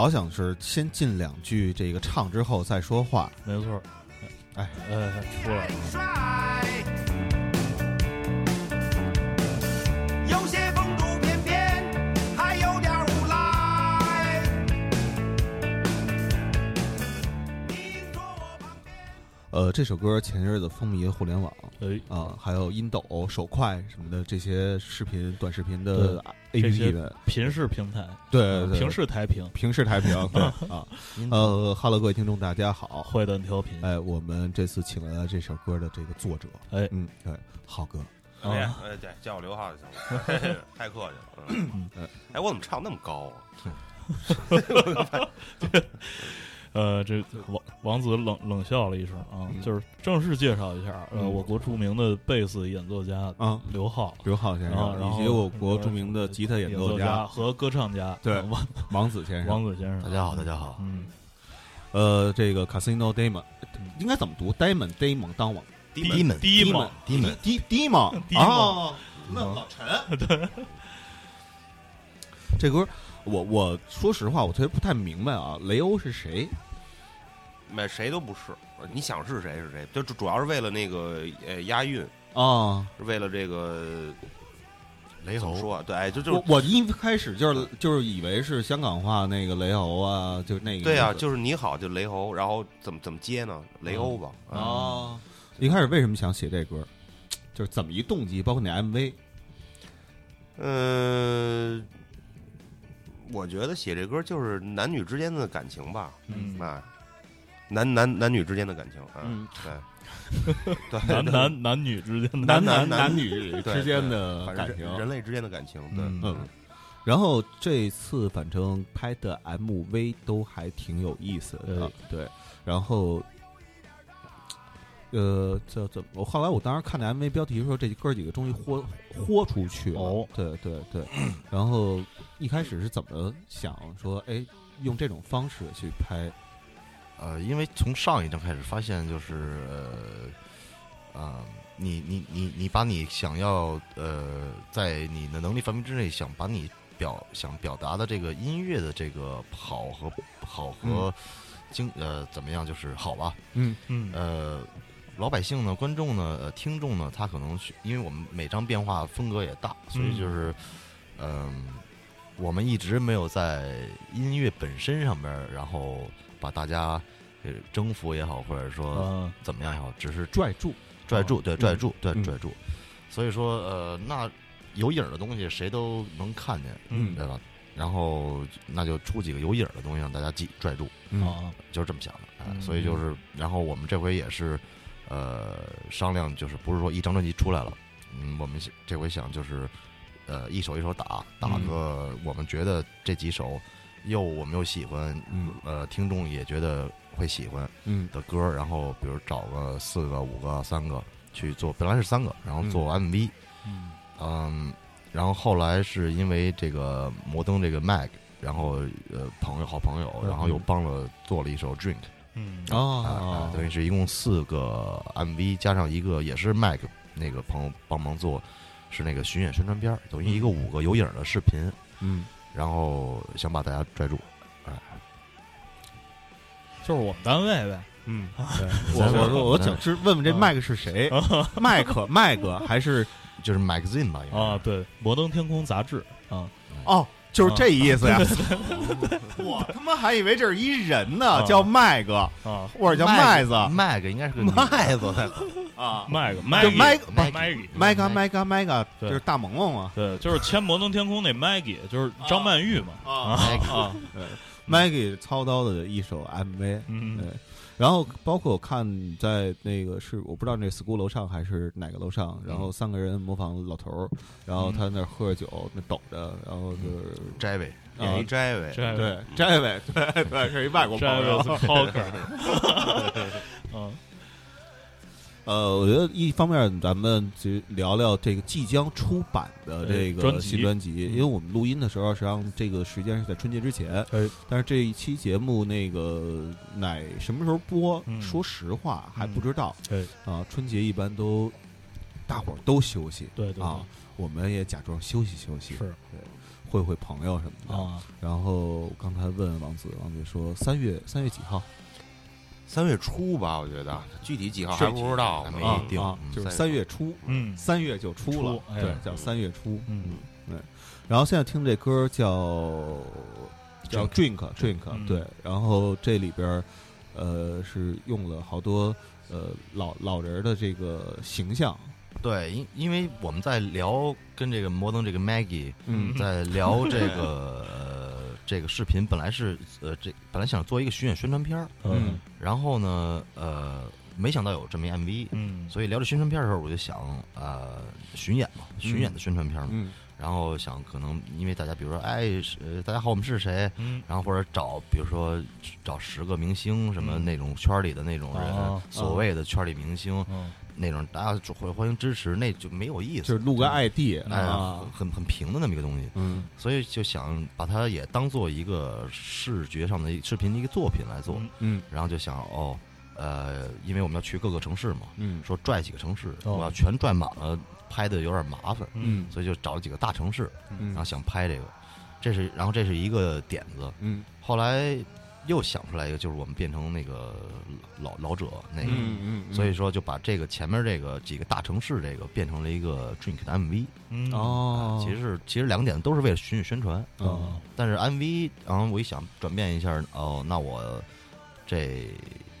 老想是先进两句这个唱之后再说话。没错，哎。呃，出来了，呃，这首歌前日子风靡互联网哎，啊，还有音抖、手快什么的这些视频、短视频的 A P P 的，平视平台，对平视台屏，平视台平，对啊。呃哈喽，各位听众，大家好。坏蛋调频，哎，我们这次请来了这首歌的这个作者，哎嗯，对，浩哥，哎对，叫我刘浩就行了，太客气了。哎，我怎么唱那么高啊？呃，这王王子冷冷笑了一声啊，嗯。就是正式介绍一下，呃，嗯。我国著名的贝斯演奏家啊。刘浩，刘浩先啊，生，然后以及我国著名的吉他演演奏家和歌唱家，对呃王 王子先生，王子先生，大家好，大家好。嗯，呃，这个 Casino Demon 应该怎么读？Demon Demon 当网低低门第一嘛，低门，低 Demon 低吗哦，那老陈。对。这歌，我我说实话，我特别不太明白啊，雷欧是谁？没谁都不是，你想是谁是谁，就主主要是为了那个呃押韵，啊，是为了这个雷猴说啊？对，哎，就就我我一开始就是就是以为是香港话那个雷猴啊，就那个对啊，就是你好，就雷猴，然后怎么怎么接呢？雷欧吧，啊，啊。一开始为什么想写这歌？就是怎么一动机，包括那 MV 呃，我觉得写这歌就是男女之间的感情吧，嗯啊，男男男女之间的感情，啊嗯，对，对，男男男女之间的男男男男男女之间的感情人。人类之间的感情，对，嗯嗯，然后这次反正拍的 MV 都还挺有意思的，对。然后，呃，这怎么？我后来我当时看那 MV 标题说，这哥几个终于豁豁出去了。哦对对对。然后一开始是怎么想说，哎，用这种方式去拍？呃，因为从上一张开始发现，就是呃，啊、你你你你把你想要呃，在你的能力范围之内，想把你表想表达的这个音乐的这个好和好和精、呃怎么样，就是好吧？嗯嗯呃，老百姓呢，观众呢，呃，听众呢，他可能去，因为我们每张变化风格也大，所以就是，嗯、我们一直没有在音乐本身上边儿，然后把大家呃征服也好，或者说嗯怎么样也好，只是拽住。拽住，对，拽住，对，嗯拽住。所以说，呃，那有影儿的东西谁都能看见，嗯对吧？然后那就出几个有影儿的东西让大家记拽住。嗯啊，就是这么想的，所以就是，然后我们这回也是，呃，商量，就是不是说一张专辑出来了，嗯，我们这回想就是，呃，一首一首打，打嗯。个我们觉得这几首又我们又喜欢，嗯呃，听众也觉得会喜欢嗯的歌，然后比如找个四个、五个、三个去做，本来是三个，然后做 MV，嗯。嗯，然后后来是因为这个摩登这个 Mag，然后呃朋友好朋友，然后又帮了做了一首 Drink。嗯。啊、哦，等于是一共四个 MV 加上一个也是 Mac 那个朋友帮忙做，是那个巡演宣传片儿，等于一个五个有影儿的视频，嗯然后想把大家拽住。就是我们单位呗，嗯，对，我我说我想知问问这麦克是谁？麦克麦克还是 就是 magazine 吧，应该啊，对，摩登天空杂志啊，哦，就是这意思呀！我他妈还以为这是一人呢，啊叫麦哥啊，或者叫麦子 Mag 应该是个麦子啊，麦克就麦麦麦麦麦嘎麦嘎麦嘎，对。就是大萌萌嘛。对，就是签摩登天空那 Maggie，就是张曼玉嘛，啊啊，，Maggie。操刀的一首 MV，嗯。对，然后包括我看你在那个是我不知道那 school 楼上还是哪个楼上，然后三个人模仿老头儿，然后他那儿喝着酒，那抖着，然后就是摘尾，啊演一摘尾，这对这位对对是一外国朋友。Travis Cocker，嗯呃，我觉得一方面咱们就聊聊这个即将出版的这个新专辑，嗯因为我们录音的时候，实际上这个时间是在春节之前，哎但是这一期节目那个乃什么时候播，嗯说实话还不知道。对啊，春节一般都大伙儿都休息，对对啊，我们也假装休息休息，是对，会会朋友什么的。啊，然后刚才问王子，王子说三月三月几号？三月初吧，我觉得具体几号还不知道没啊定啊，嗯就是三三月初，嗯三月就出了，对，叫三月初。嗯对然后现在听这歌叫叫 Drink Drink，嗯对，然后这里边儿呃是用了好多呃老老人的这个形象，对，因因为我们在聊跟这个摩登这个 Maggie 嗯在聊这个呃 这个视频，本来是呃这本来想做一个巡演宣传片儿，嗯。然后呢呃没想到有这么一 MV，嗯。所以聊这宣传片儿的时候，我就想呃巡演嘛，巡演的宣传片嘛，嗯。然后想可能因为大家比如说哎大家好我们是谁，嗯。然后或者找比如说找十个明星什么嗯。那种圈儿里的那种人，啊所谓的圈儿里明星、嗯那种，大家就欢欢迎支持，那就没有意思，就是录个 ID 哎啊，很很平的那么一个东西，嗯。所以就想把它也当做一个视觉上的视频的一个作品来做，嗯嗯。然后就想哦，呃，因为我们要去各个城市嘛，嗯。说拽几个城市，哦我要全拽满了，拍的有点麻烦，嗯。所以就找了几个大城市，嗯然后想拍这个，这是然后这是一个点子，嗯。后来又想出来一个，就是我们变成那个老老者那个，嗯嗯，所以说就把这个前面这个几个大城市这个变成了一个 Drink 的 MV，、嗯。哦，其实是其实两个点都是为了巡演宣传，哦但是 MV，然后我一想转变一下，哦，那我这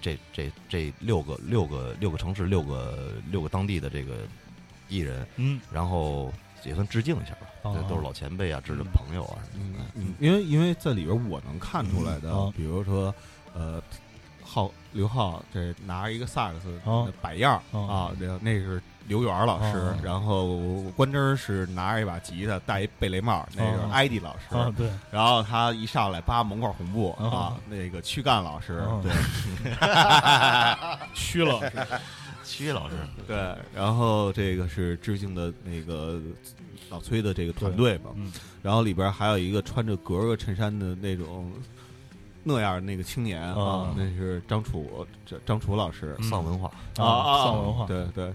这这这六个六个六个城市六个六个当地的这个艺人，嗯。然后也算致敬一下吧，哦。这都是老前辈啊，知的朋友啊什么的。嗯，因为因为在里边我能看出来的，比如说呃，浩刘浩这拿着一个萨克斯摆样儿啊啊，那那是刘源老师啊，然后关真是拿着一把吉他，戴一贝雷帽，那是啊艾迪老师，啊对。然后他一上来扒蒙块红布啊啊，那个躯干老师，啊对屈老师曲老师，对，然后这个是致敬的那个老崔的这个团队嘛，嗯。然后里边还有一个穿着格格衬衫的那种那样那个青年啊啊，那是张楚张张楚老师。嗯。丧文化，啊丧文化。对对，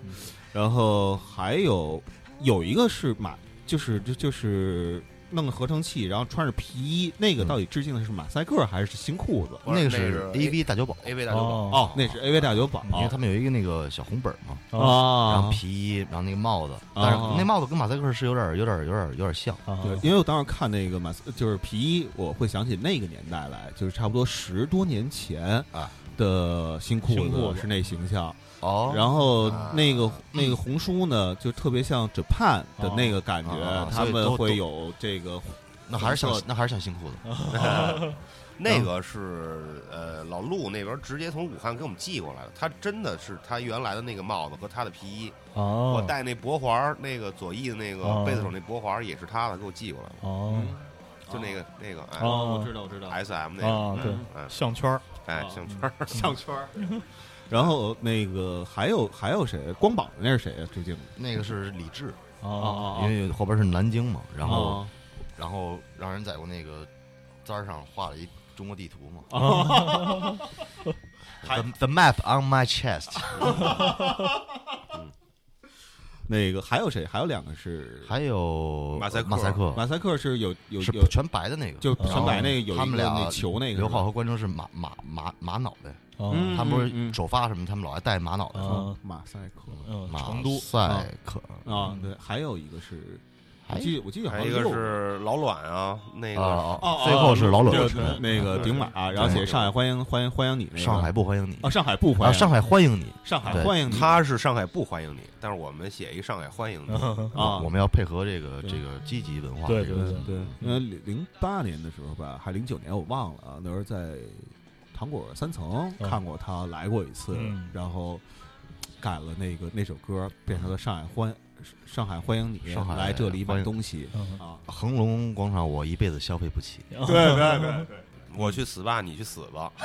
然后还有有一个是马，就是就就是弄个合成器，然后穿着皮衣，那个嗯。到底致敬的是马赛克还是新裤子？那那个是是 AV 大酒保，AV 大酒保，哦哦，那是 AV 大酒保。因为他们有一个那个小红本儿嘛，然后啊，皮衣，然后那个帽子，但是那帽子跟马赛克是有点有点有点有点像，啊对，因为我当时看那个马斯，就是皮衣，我会想起那个年代来，就是差不多十多年前啊。的新裤子子。是那形象，哦然后啊那个那个红书呢，就特别像 Japan 的那个感觉啊，他们会有这个那还是像那还是像新裤子，那个是呃老陆那边直接从武汉给我们寄过来的，他真的是他原来的那个帽子和他的皮衣，哦我戴那脖环儿，那个左翼的那个哦贝斯手那脖环儿也是他的，给我寄过来的，哦就那个那个哎哦我知道我知道 S M 那个啊对项圈儿哎啊项圈儿项圈儿。然后那个还有还有谁？光膀子那是谁啊？致敬那个是李志，哦因为后边是南京嘛，然后啊。然后让人在我那个簪儿上画了一中国地图嘛。啊。The the map on my chest，那个还有谁？还有两个是还有马赛克。马赛克。马赛克是有有是有全白的那个，就全白那个有他们俩那球那个刘浩和关征是马马马马脑袋，他们不是嗯首发什么，他们老爱戴马脑袋。马赛克。成都。赛克，啊，对，还有一个是，我还记得我记得好还有一个像是老卵啊，那个最后是老卵，那个顶马，然后写上海欢迎欢迎欢迎你上海不欢迎你啊，上海不啊，欢迎上海欢迎你，上海欢迎你，他是上海不欢迎你，但是我们写一上海欢迎你，啊，我们要配合这个这个积极文化，对这个对对，因为零零八年的时候吧，还零九年我忘了啊，那时候在糖果三层嗯看过他来过一次嗯，然后改了那个那首歌，变成了上海欢上海欢迎你上海来这里买东西嗯啊，恒隆广场，我一辈子消费不起。对对对对，我去死吧，你去死吧，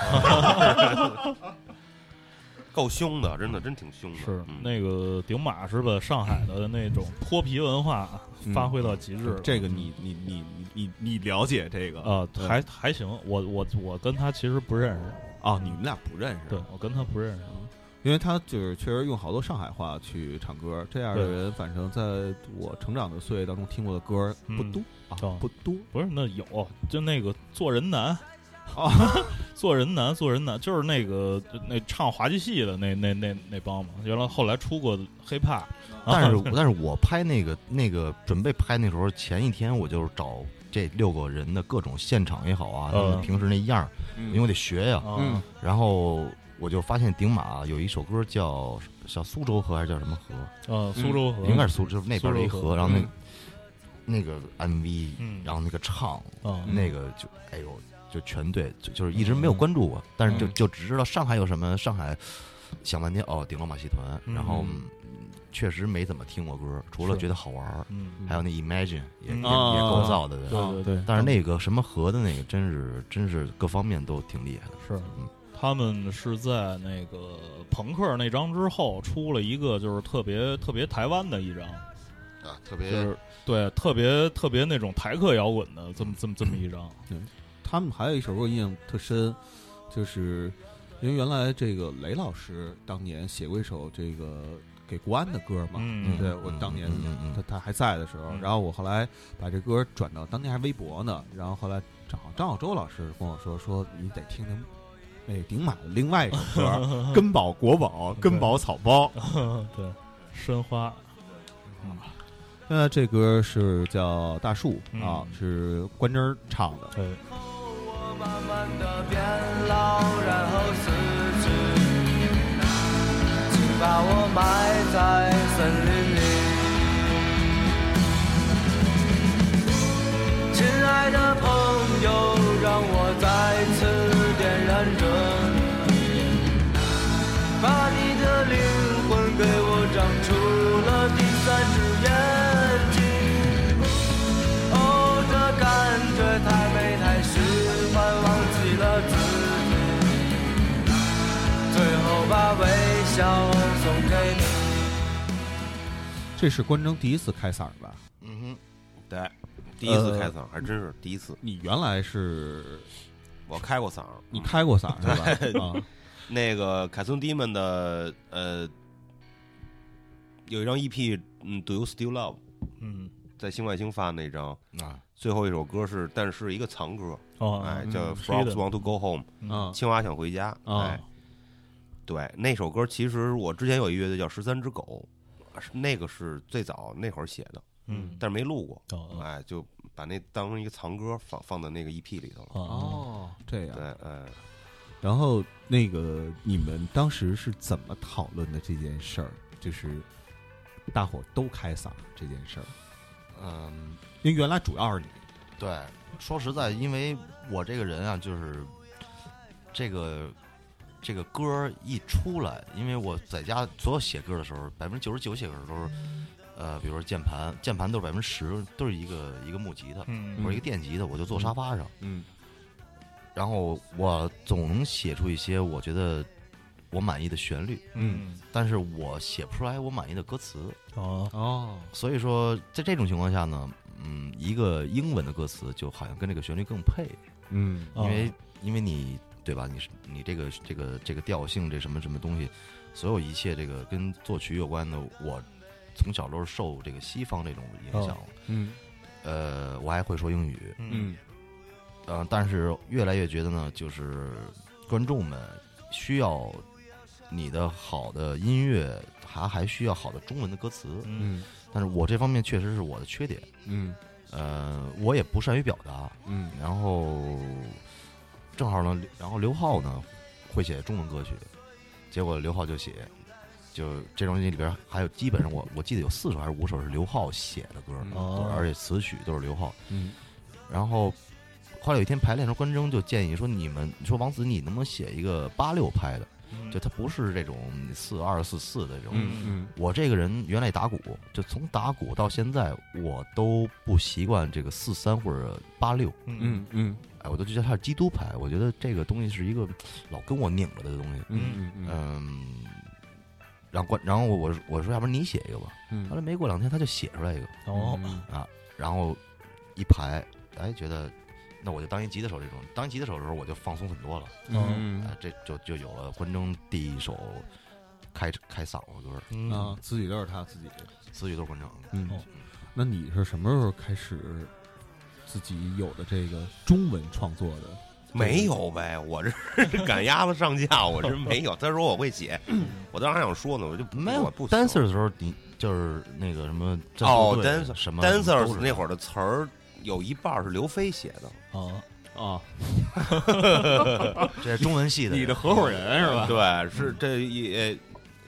够凶的，真的真挺凶的，是嗯那个顶马是把上海的那种脱皮文化嗯发挥到极致了。这个你你你你你你了解这个啊对还还行，我我我跟他其实不认识，啊？你们俩不认识？对我跟他不认识。因为他就是确实用好多上海话去唱歌，这样的人，反正在我成长的岁月当中听过的歌不嗯多啊哦，不多不是那有，就那个做人难啊，做人难，做人难，就是那个那唱滑稽戏的那那那那帮嘛，原来后来出过 hiphop，但是啊但是我拍那个那个准备拍那时候前一天我就找这六个人的各种现场也好啊，他们嗯。平时那样儿，因为我得学呀。啊嗯。然后我就发现顶马有一首歌叫叫苏州河还是叫什么河？啊，苏州河。应该是苏，就是那边的一河。河然后那嗯。那个 MV，嗯。然后那个唱，那个就哎呦，就全对，就就是一直没有关注过，但是就嗯就只知道上海有什么，上海想半天哦，顶楼马戏团，嗯。然后嗯确实没怎么听过歌，除了觉得好玩儿，嗯，还有那 Imagine 也嗯也啊也够造的，对对对对，但是那个什么河的那个，真是真是各方面都挺厉害的。是。嗯他们是在那个朋克那张之后出了一个就是特别特别台湾的一张，啊，特别就是对特别特别那种台客摇滚的这么这么这么 一张，对。他们还有一首歌我印象特深，就是因为原来这个雷老师当年写过一首这个给国安的歌嘛，嗯对嗯我当年嗯嗯嗯他他还在的时候，嗯。然后我后来把这歌转到当年还微博呢，然后后来正好张小舟老师跟我说说你得听听那个顶满的另外一首歌《根宝国宝根宝草包》，对，申花，现在这歌是叫大树嗯啊，是关真唱的。对，我慢慢的变老，然后死去，请把我埋在森林里。亲爱的朋友，让我再次笑送给你。这是关征第一次开嗓吧？嗯哼对，第一次开嗓还真是第一次，你原来是我开过嗓，你开过嗓是吧？那个凯森迪们的呃有一张 EP，嗯，Do You Still Love，嗯，在星外星发那张，啊，最后一首歌是，但是一个藏歌，哦，哎，叫 Frogs Want to Go Home，啊青蛙想回家，啊哎，对，那首歌其实我之前有一乐队叫十三只狗，是那个是最早那会儿写的，嗯，但是没录过，哦哎，就把那当成一个藏歌放放在那个 EP 里头了。哦哦，这样对，。哎，然后那个你们当时是怎么讨论的这件事儿？就是大伙儿都开嗓这件事儿，嗯，因为原来主要是你，对，说实在，因为我这个人啊，就是这个这个歌儿一出来，因为我在家所有写歌的时候，百分之九十九写歌都是，呃，比如说键盘，键盘都是百分之十都是一个一个木吉他嗯或者一个电吉他，我就坐沙发上，嗯然后我总能写出一些我觉得我满意的旋律，嗯但是我写不出来我满意的歌词，哦。哦，所以说在这种情况下呢，嗯，一个英文的歌词就好像跟这个旋律更配。嗯哦因为因为你对吧？你是你这个这个这个调性，这什么什么东西，所有一切这个跟作曲有关的，我从小都是受这个西方这种影响。嗯呃，我还会说英语，嗯呃，但是越来越觉得呢，就是观众们需要你的好的音乐，还还需要好的中文的歌词。嗯嗯但是我这方面确实是我的缺点，嗯呃，我也不善于表达，嗯然后正好呢，然后刘浩呢会写中文歌曲，结果刘浩就写，就这张专辑里边还有基本上我我记得有四首还是五首是刘浩写的歌，而且词曲都是刘浩。嗯然后后来有一天排练的时候，关铮就建议说：“你们说王子，你能不能写一个八六拍的？嗯就他不是这种四二四四的这种。嗯嗯我这个人原来打鼓，就从打鼓到现在，我都不习惯这个四三或者八六。嗯嗯哎，我都觉得它是基督牌，我觉得这个东西是一个老跟我拧着的东西。嗯嗯嗯，然后关，然后我我我说要不然你写一个吧。嗯后来没过两天他就写出来一个，哦啊，然后一排，哎，觉得那我就当一吉他手这种，当一吉他手的时候我就放松很多了。嗯啊，这就就有了关中第一首开开嗓子歌，嗯啊，自己都是他自己。自己都是关整的。嗯哦，那你是什么时候开始自己有的这个中文创作的？没有呗，我这是赶鸭子上架，我这没有。他说我会写，我当时还想说呢，我就没有我不行。dancer 的时候，你就是那个什么哦，dancer 什么 dancers 那会儿儿的词儿有一半是刘飞写的，啊，啊，这是中文系的，你的合伙人是吧？对，是这一呃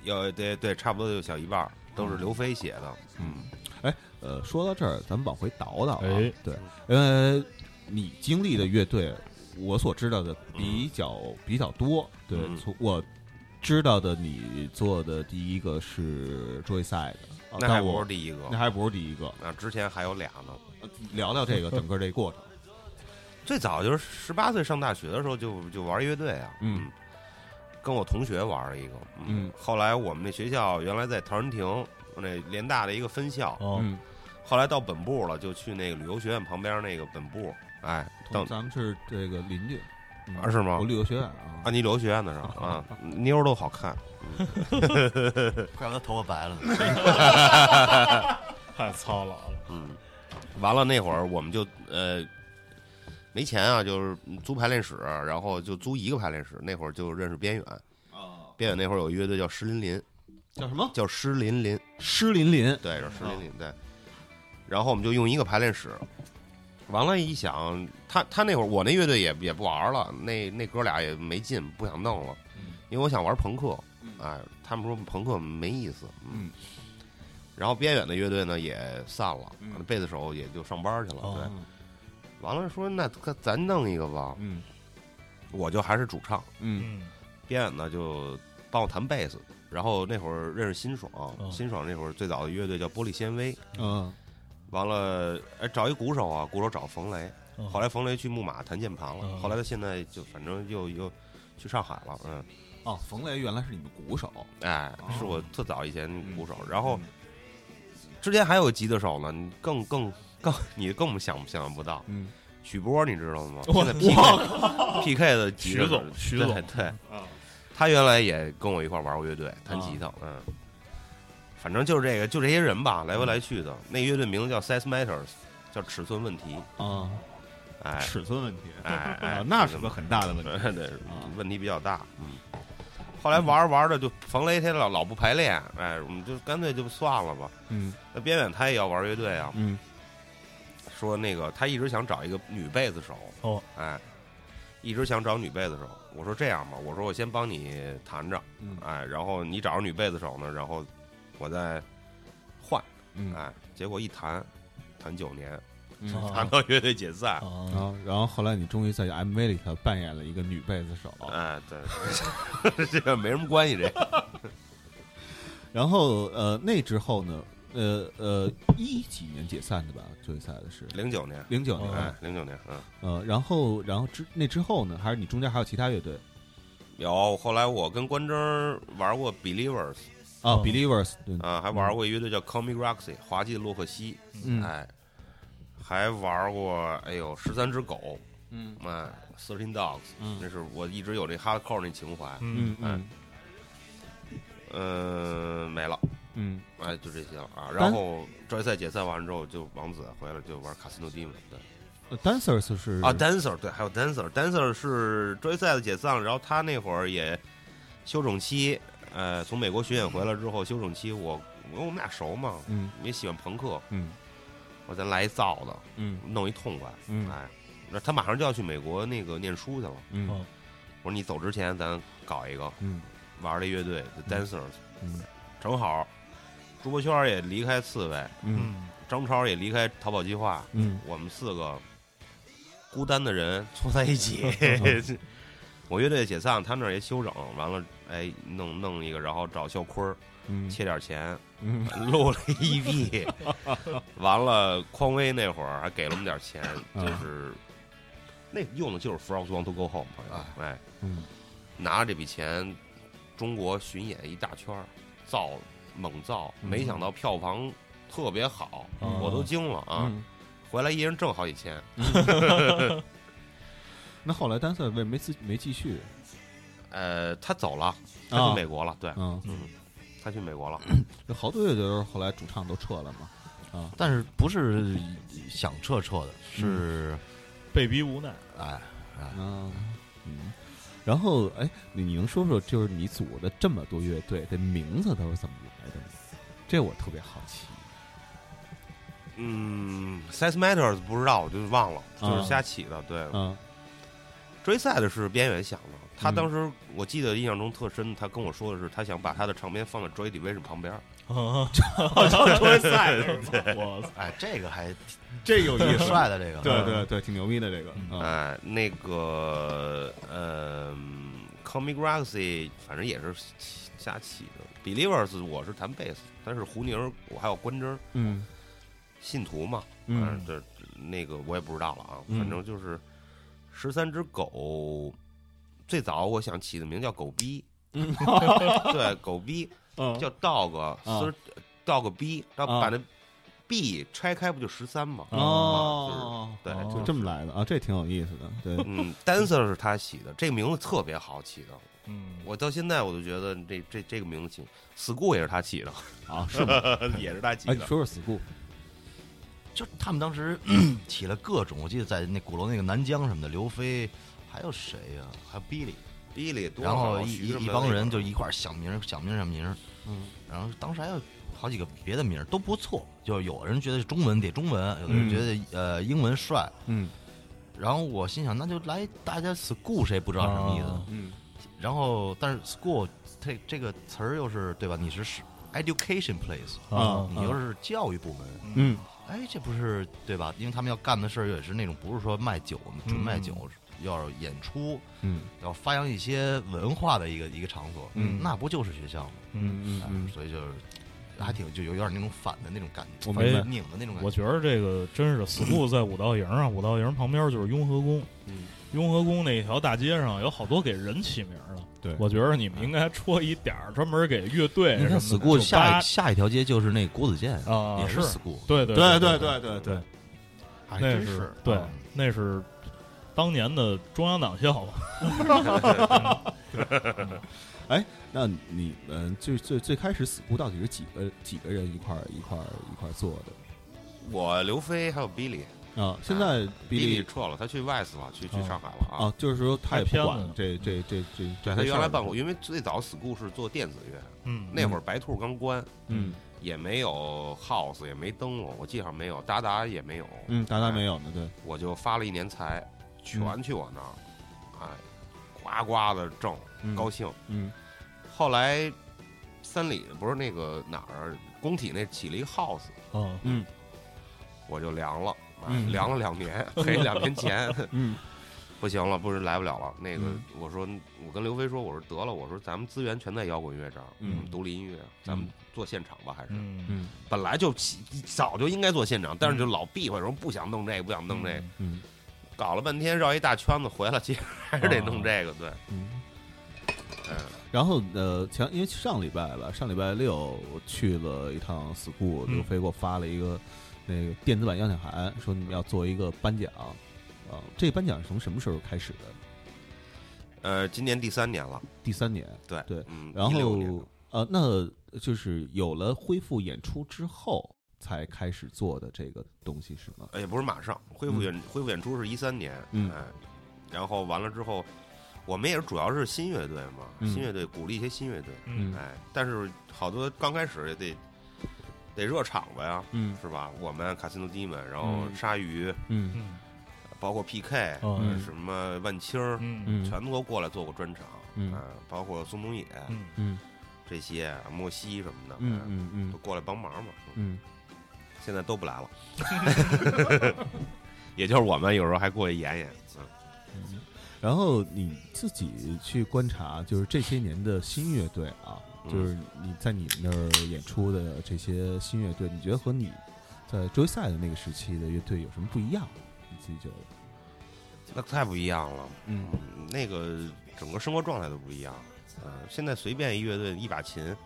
有对对，差不多有小一半都是刘飞写的，嗯，呃，说到这儿，咱们往回倒倒啊。哎对，呃，你经历的乐队，我所知道的比较、比较多。对，嗯从我知道的，你做的第一个是 Joyside，啊那还但不是第一个那还不是第一个。那，之前还有俩呢。聊聊这个 整个这过程。最早就是十八岁上大学的时候就就玩乐队啊，嗯，跟我同学玩了一个，嗯，后来我们那学校原来在陶然亭那联大的一个分校，哦，嗯，后来到本部了，就去那个旅游学院旁边那个本部，哎，等咱们是这个邻居。嗯啊是吗我旅游学院啊，啊。你旅游学院的是吧？啊，妞儿都好看，怪不得头发白了呢。太操劳了，嗯，完了那会儿我们就呃没钱啊，就是租排练室，然后就租一个排练室。那会儿就认识边远，啊，边远那会儿有一乐队叫施林林，叫什么？叫施林林，施林林。对，叫施林林，对。然后我们就用一个排练室，完了，一想他他那会儿我那乐队也也不玩了，那那哥俩也没劲，不想弄了，因为我想玩朋克，哎，他们说朋克没意思，嗯。然后边远的乐队呢也散了，嗯贝斯手也就上班去了，哦对。完了说那咱咱弄一个吧，嗯。我就还是主唱，嗯。嗯边远呢就帮我弹贝斯，然后那会儿认识辛爽，哦辛爽那会儿最早的乐队叫玻璃纤维，嗯完了哎找一鼓手啊，鼓手找冯雷，嗯。后来冯雷去木马弹键盘了，嗯。后来他现在就反正又又去上海了，嗯，哦，冯雷原来是你们鼓手。哎哦，是我特早以前鼓手，嗯然后之前还有吉他手呢，你更更更你更想想象不到，嗯。许波你知道吗？我？现在 PK PK 的徐总手徐总对他原来也跟我一块儿玩过乐队，弹吉他，嗯，反正就是这个，就这些人吧，来回来去的。那乐队名字叫 Size Matters，叫尺寸问题，啊，哎尺寸问题。哎那是个很大的问题。对对，问题比较大，嗯。后来玩着玩着就冯雷他老老不排练，哎，我们就干脆就算了吧。嗯那边远他也要玩乐队啊，嗯说那个他一直想找一个女贝斯手，哦，哎，一直想找女贝斯手。我说这样吧，我说我先帮你弹着，嗯哎，然后你找着女贝斯手呢，然后我再换，嗯哎，结果一谈谈九年，嗯啊弹到乐队解散，然啊，后然后后来你终于在 MV 里头扮演了一个女贝斯手。哎，对，这个没什么关系，这个 然后呃，那之后呢？呃呃，一几年解散的吧？最赛的是零九年，零九年。哎，零九年，嗯，呃，然后然后之那之后呢？还是你中间还有其他乐队有后来我跟关征玩过 Believers 啊哦？Believers 对啊，还玩过一乐队叫 Call Me Roxy，滑稽的洛克西，嗯哎，还玩过哎呦十三只狗，嗯哎，Thirteen Dogs，嗯那是我一直有这 hardcore 那情怀，嗯嗯嗯嗯，没了。嗯哎，就这些了啊。然后专业赛解散完之后，就王子回来就玩卡斯诺 Demon，对呃，Dancers 是啊，Dancer 对，还有 Dancer，Dancer 是专业赛的解散了，然后他那会儿也休整期，呃，从美国巡演回来之后休整期，我因为我们俩熟嘛，嗯也喜欢朋克，嗯。我咱来一造的，嗯。弄一痛快，嗯哎，那他马上就要去美国那个念书去了，嗯哦。我说你走之前咱搞一个嗯玩的乐队 The Dancers，嗯。正好朱柏轩也离开刺猬，嗯嗯。张超也离开逃跑计划，嗯。我们四个孤单的人凑在一起。我乐队解散，他那儿也休整，完了，哎，弄弄一个，然后找肖坤儿嗯切点钱，嗯录了一 EP，完了，匡威那会儿还给了我们点钱，嗯就是那用的就是 Frogs Want to Go Home，朋友，哎，嗯拿着这笔钱，中国巡演一大圈儿，造猛造，嗯没想到票房特别好，哦我都惊了啊！嗯回来一人挣好几千，那后来 Dancer 为没继没继续？呃，他走了，他啊去美国了，对，嗯，嗯，他去美国了。有好多乐队都是后来主唱都撤了嘛。啊但是不是想撤撤的，是被逼无奈。哎哎，嗯嗯。然后，哎，你你能说说，就是你组的这么多乐队的名字都是怎么来的吗？这我特别好奇。嗯，Size Matters 不知道，我就忘了，就是瞎起的。对，嗯追赛的是边缘想的，他嗯当时我记得印象中特深，他跟我说的是，他想把他的唱片放在 Joy Division 旁边。啊，追赛我操！哎，这个还这有挺帅的，这个 对对对，挺牛逼的这个。嗯哎，那个呃，Comic Galaxy 反正也是瞎起的。Believers 我是弹贝斯，但是胡宁儿我还有关真嗯信徒嘛，嗯嗯，这那个我也不知道了啊，嗯反正就是十三只狗。最早我想起的名叫狗逼，嗯 对，狗逼嗯叫 dog，是 dog 逼，然后啊把那 b 拆开不就十三吗？哦，对哦就这么来的啊，这挺有意思的。对，嗯，dancer 是他起的，这个名字特别好起的。嗯，我到现在我都觉得这这这个名字起，school 也是他起的，啊，是吗？也是他起哎，的你。说说 school，就他们当时 起了各种，我记得在那鼓楼那个南疆什么的，刘飞，还有谁呀、还有 Billy，Billy 多然后一一帮人就一块儿想名儿想名儿想名儿，嗯。然后当时还有好几个别的名儿都不错，就有人觉得中文得中文，有的人嗯。觉得、呃英文帅，嗯。然后我心想那就来大家 school 谁不知道什么意思？啊。嗯。然后但是 school 这这个词儿又是对吧？你是是 education place，啊你又是教育部门。嗯。哎，这不是对吧？因为他们要干的事儿也是那种不是说卖酒、纯卖酒，要演出，嗯要发扬一些文化的一个一个场所。嗯那不就是学校吗？嗯嗯嗯所以就是还挺就有有点那种反的那种感觉，反拧的那种感觉。我觉得这个真是 school 在五道营啊，五道营旁边就是雍和宫。嗯，雍和宫那一条大街上有好多给人起名的。对我觉得你们应该戳一点儿，专门给乐队你看什么的 school 下下一条街就是那国子健啊也是是 school，对对对对对对对，还那真是对啊，那是当年的中央党校。哎那你们最最最开始 school 到底是几个几个人一块儿一块儿一块儿做的？我刘飞还有 Billy，啊？现在比利 Billy 撤了，他去 West 了，去去哦上海了啊。啊，就是说他也不管拍片子。这这这这，对他原来办过，因为最早 school 是做电子乐，嗯，那会儿白兔刚关，嗯。也没有 house，也没灯笼，我记得好像没有，达达也没有，嗯，达达没有呢，对，我就发了一年财，全去我那儿，哎，呱呱的挣，嗯高兴。嗯。后来三里不是那个哪儿工体那起了一个 house，啊，嗯我就凉了，哎嗯凉了两年，赔两年钱，嗯。不行了，不是来不了了。那个嗯我说，我跟刘飞说，我说得了，我说咱们资源全在摇滚乐这儿，独立音乐，咱们做现场吧，还是嗯嗯。本来就起早就应该做现场，但是就老避讳说不想弄这个，不想弄这个，嗯搞了半天绕一大圈子回来，其实还是得弄这个，对，嗯。嗯，然后呃，前因为上礼拜吧，上礼拜六我去了一趟 school，嗯刘飞给我发了一个那个电子版邀请函，说你们要做一个颁奖。啊，这个颁奖是从什么时候开始的？呃，今年第三年了，第三年，对对嗯，然后呃，那就是有了恢复演出之后才开始做的这个东西是吗？哎也不是马上恢复演恢复演出是一三年，嗯。哎，然后完了之后，我们也是主要是新乐队嘛，嗯。新乐队鼓励一些新乐队，嗯。哎，但是好多刚开始也得得热场子呀，嗯。是吧？我们卡西诺迪们，然后嗯。鲨鱼，嗯。嗯。包括 PK，嗯。什么万青儿，嗯嗯。全都过来做过专场，嗯。啊包括宋冬野嗯。嗯。这些，莫西什么的，嗯嗯都过来帮忙嘛。嗯现在都不来了，也就是我们有时候还过去演演。嗯嗯。然后你自己去观察，就是这些年的新乐队啊，嗯就是你在你那儿演出的这些新乐队，你觉得和你在追赛的那个时期的乐队有什么不一样？你自己觉得？那太不一样了，嗯嗯，那个整个生活状态都不一样。嗯、现在随便一乐队一把琴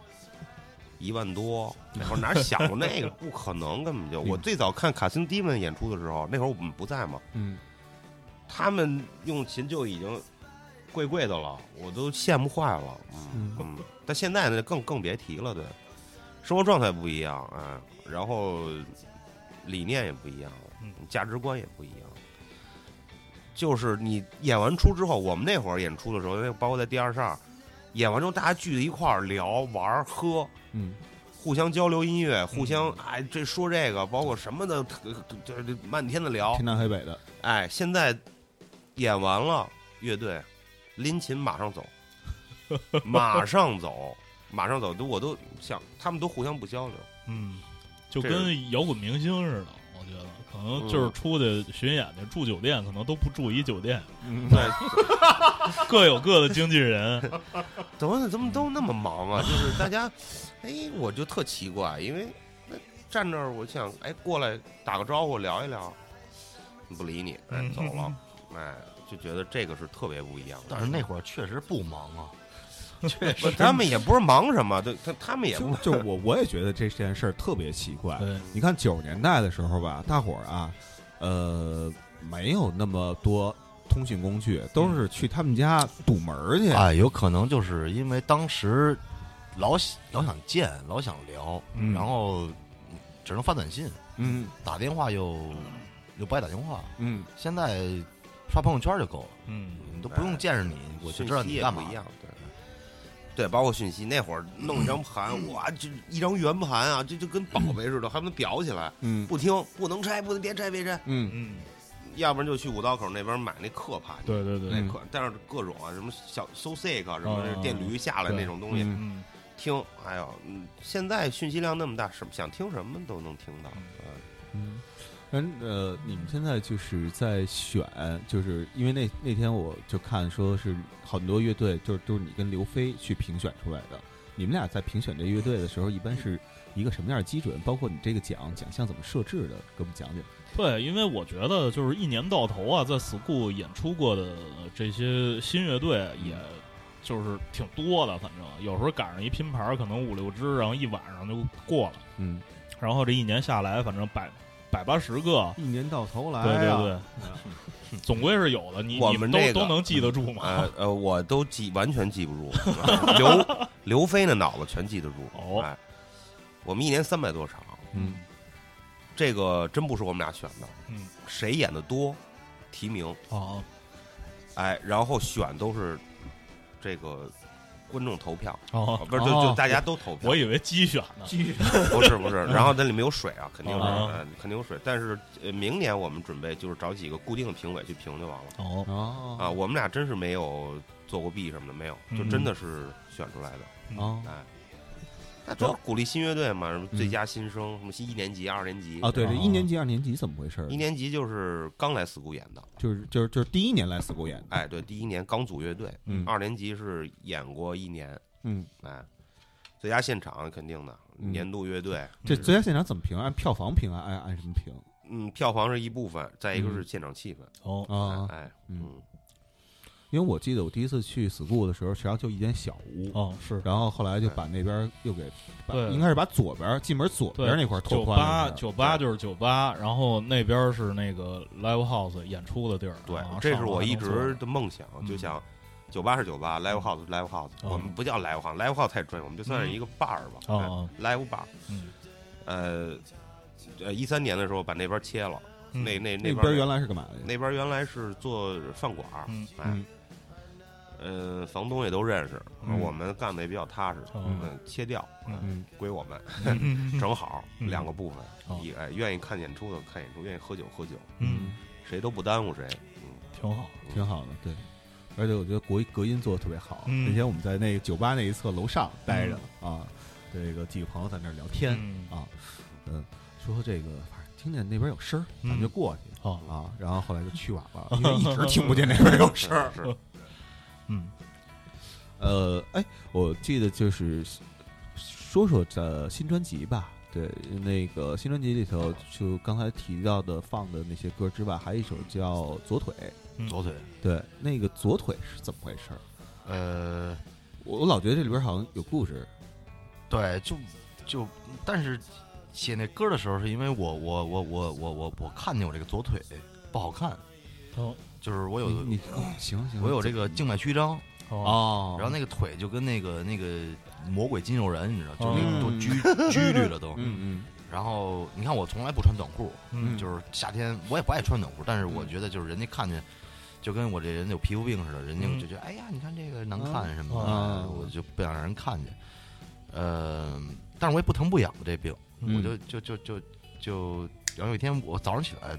一万多，那会儿哪想过那个？不可能，根本就。嗯我最早看卡辛迪文演出的时候，那会儿我们不在嘛，嗯他们用琴就已经贵贵的了，我都羡慕坏了。嗯但现在呢，更更别提了，对，生活状态不一样，哎，然后理念也不一样价值观也不一样。就是你演完出之后，我们那会儿演出的时候，因为包括在第二十二，演完之后大家聚在一块儿聊、玩、喝，嗯互相交流音乐，互相哎这说这个，包括什么的，这这漫天的聊天。南海北的，哎，现在演完了，乐队拎琴马上走，马上走，马上走，都我都想他们都互相不交流。嗯，就跟摇滚明星似的，我觉得可能就是出去巡演去住酒店，可能都不住一酒店，嗯 对，各有各的经纪人。怎么怎么都那么忙啊？就是大家，哎，我就特奇怪，因为那站那儿，我想，哎，过来打个招呼聊一聊，不理你，走了，哎，就觉得这个是特别不一样的。但是那会儿确实不忙啊，不他们也不是忙什么，对，他他们也不就 就我我也觉得这件事儿特别奇怪。你看九十年代的时候吧，大伙儿啊，呃，没有那么多通讯工具，都是去他们家堵门儿去。哎，有可能就是因为当时老想老想见，老想聊，嗯然后只能发短信，嗯打电话又又不爱打电话。嗯，现在刷朋友圈就够了，嗯，你都不用见着你，我就知道你干嘛。对。包括讯息，那会儿弄一张盘，哇，就一张圆盘啊，这就跟宝贝似的，还能裱起来。嗯不听，不能拆，不能别拆，别拆。嗯嗯，要不然就去五道口那边买那刻盘，对对对，嗯那刻，但是各种啊，什么小 so sick 啊，什么哦电驴下来那种东西，听，哎呦，嗯现在讯息量那么大，什么想听什么都能听到。嗯嗯。嗯呃，你们现在就是在选，就是因为那那天我就看说是很多乐队，就是都是你跟刘飞去评选出来的。你们俩在评选这乐队的时候，一般是一个什么样的基准？包括你这个奖奖项怎么设置的？给我们讲讲。对，因为我觉得就是一年到头啊，在 school 演出过的这些新乐队，也就是挺多的。反正有时候赶上一拼盘，可能五六支，然后一晚上就过了。嗯，然后这一年下来，反正百百八十个，一年到头来、对对啊，对，总归是有的。你我们这个都能记得住吗？呃呃，我都记完全记不住，刘刘飞那脑子全记得住。哦。哎，我们一年三百多场，嗯。这个真不是我们俩选的，嗯，谁演的多，提名，哦，哎，然后选都是这个观众投票，哦，不是就就大家都投票我，以为机选呢。不是不是，然后那里面有水啊，肯定是，肯定有水。但是呃，明年我们准备就是找几个固定的评委去评就完了哦，哦啊。我们俩真是没有做过弊什么的，没有，就真的是选出来的。哦哎，那主要鼓励新乐队嘛，什么最佳新生，什么一年级、二年级啊，对，一年级、二年级怎么回事？一年级就是刚来 school 演的，就是就是就是第一年来 school 演的，哎，对，第一年刚组乐队，嗯。二年级是演过一年，嗯，哎，最佳现场肯定的，嗯。年度乐队，这最佳现场怎么评？按票房评啊？按按什么评？嗯，票房是一部分，再一个是现场气氛，哦，啊，哎，嗯。嗯，因为我记得我第一次去 school 的时候，实际上就一间小屋，哦，是然后后来就把那边又给，把对应该是把左边进门左边那块拓酒宽了一下吧，酒吧就是酒吧，然后那边是那个 live house 演出的地儿。对这是我一直的梦想，嗯就想。酒吧是酒吧，live house 是 live house，、哦我们不叫 live house，live house 太专业，我们就算是一个 bar 吧，哦哎哦 live bar。嗯呃，呃，一三年的时候把那边切了，嗯那那那边边原来是干嘛的？那边原来是做饭馆儿，嗯呃，房东也都认识，嗯我们干的也比较踏实，哦嗯，切掉，嗯归我们，嗯正好嗯两个部分哦，一哎，愿意看演出的看演出，愿意喝酒喝酒，嗯，谁都不耽误谁，嗯挺好。挺好的，对。而且我觉得隔隔音做的特别好。嗯那天我们在那个酒吧那一侧楼上待着啊，这个几个朋友在那儿聊天嗯啊，嗯，说这个听见那边有声儿，咱们就过去哦，啊，然后后来就去晚了，因为一直听不见那边有声儿。是嗯呃，哎，我记得就是说说这新专辑吧。对，那个新专辑里头，就刚才提到的放的那些歌之外，还有一首叫《左腿》。左腿，对，那个左腿是怎么回事？呃，我我老觉得这里边好像有故事。对，就就，但是写那歌的时候，是因为我我我我我我我看见我这个左腿不好看，哦就是我有你你哦行行，我有这个静脉曲张，哦，哦，然后那个腿就跟那个那个魔鬼筋肉人，你知道，就那嗯个 都拘拘律了都。嗯嗯 然后你看我从来不穿短裤，嗯就是夏天我也不爱穿短裤，但是我觉得就是人家看见，就跟我这人有皮肤病似的，人家嗯就觉得哎呀，你看这个难看什么啊的，啊我就不想让人看见。呃，但是我也不疼不痒的这病，嗯我就就就就就，然后有一天我早上起来，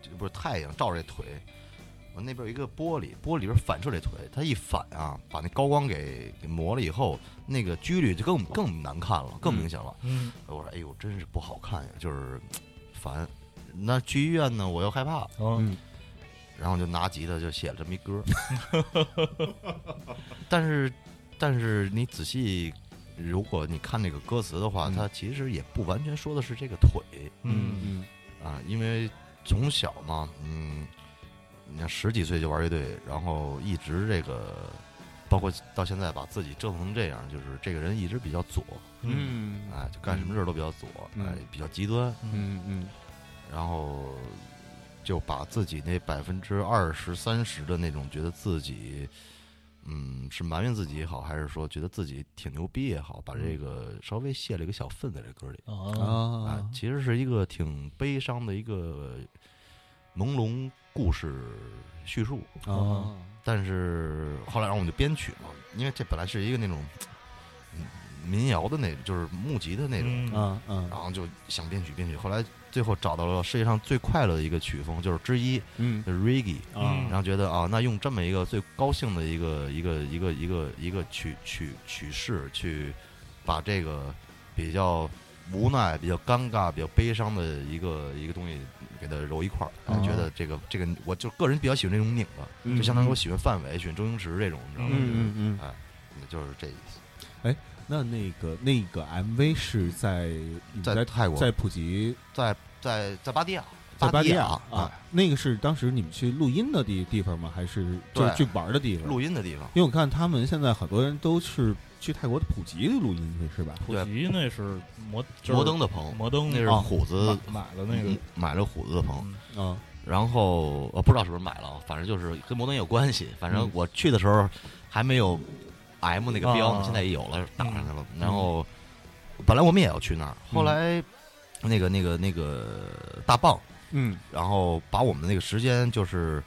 就不是太阳照着这腿，我那边有一个玻璃，玻璃里边反射这腿，它一反啊，把那高光给给磨了以后，那个几率就更更难看了，更明显了。嗯我说哎呦，真是不好看呀，就是烦。那去医院呢，我又害怕，哦嗯然后就拿吉他就写了这么一歌。但是，但是你仔细，如果你看那个歌词的话，嗯。它其实也不完全说的是这个腿。嗯嗯。啊，因为从小嘛，嗯，你看十几岁就玩乐队，然后一直这个，包括到现在把自己折腾成这样，就是这个人一直比较左，嗯。哎，就干什么事儿都比较左，嗯。哎，比较极端，嗯嗯。然后就把自己那百分之二十三十的那种觉得自己，嗯，是埋怨自己也好，还是说觉得自己挺牛逼也好，把这个稍微泄了一个小愤在这歌里。啊其实是一个挺悲伤的一个朦胧故事叙述，啊但是后来我们就编曲嘛，因为这本来是一个那种嗯民谣的那种，就是木吉的那种，然后就想编曲编曲，后来最后找到了世界上最快乐的一个曲风，就是之一，嗯。就是 reggae，啊。然后觉得啊，那用这么一个最高兴的一个一个一个一个一个曲曲曲式去把这个比较无奈、比较尴尬、比较悲伤的一个一个东西给它揉一块儿，哦觉得这个这个我就个人比较喜欢这种拧的，嗯就相当于我喜欢范伟、喜欢周星驰这种，你知道吗？嗯嗯嗯，就是这意思。那那个那个 MV 是在在在泰国，在普吉，在在在巴蒂亚，蒂在巴亚啊，啊，那个是当时你们去录音的地地方吗？还是就是去玩的地方？录音的地方。因为我看他们现在很多人都是去泰国的普吉录音去，是吧？普吉那是摩就是摩登的棚，摩登那是哦虎子买了那个嗯买了虎子的棚，嗯啊然后我不知道是不是买了，反正就是跟摩登有关系。反正嗯我去的时候还没有 M 那个标现在也有了，打上去了。然后本来我们也要去那儿，后来那个那个那个大棒，嗯然后把我们的那个时间就是。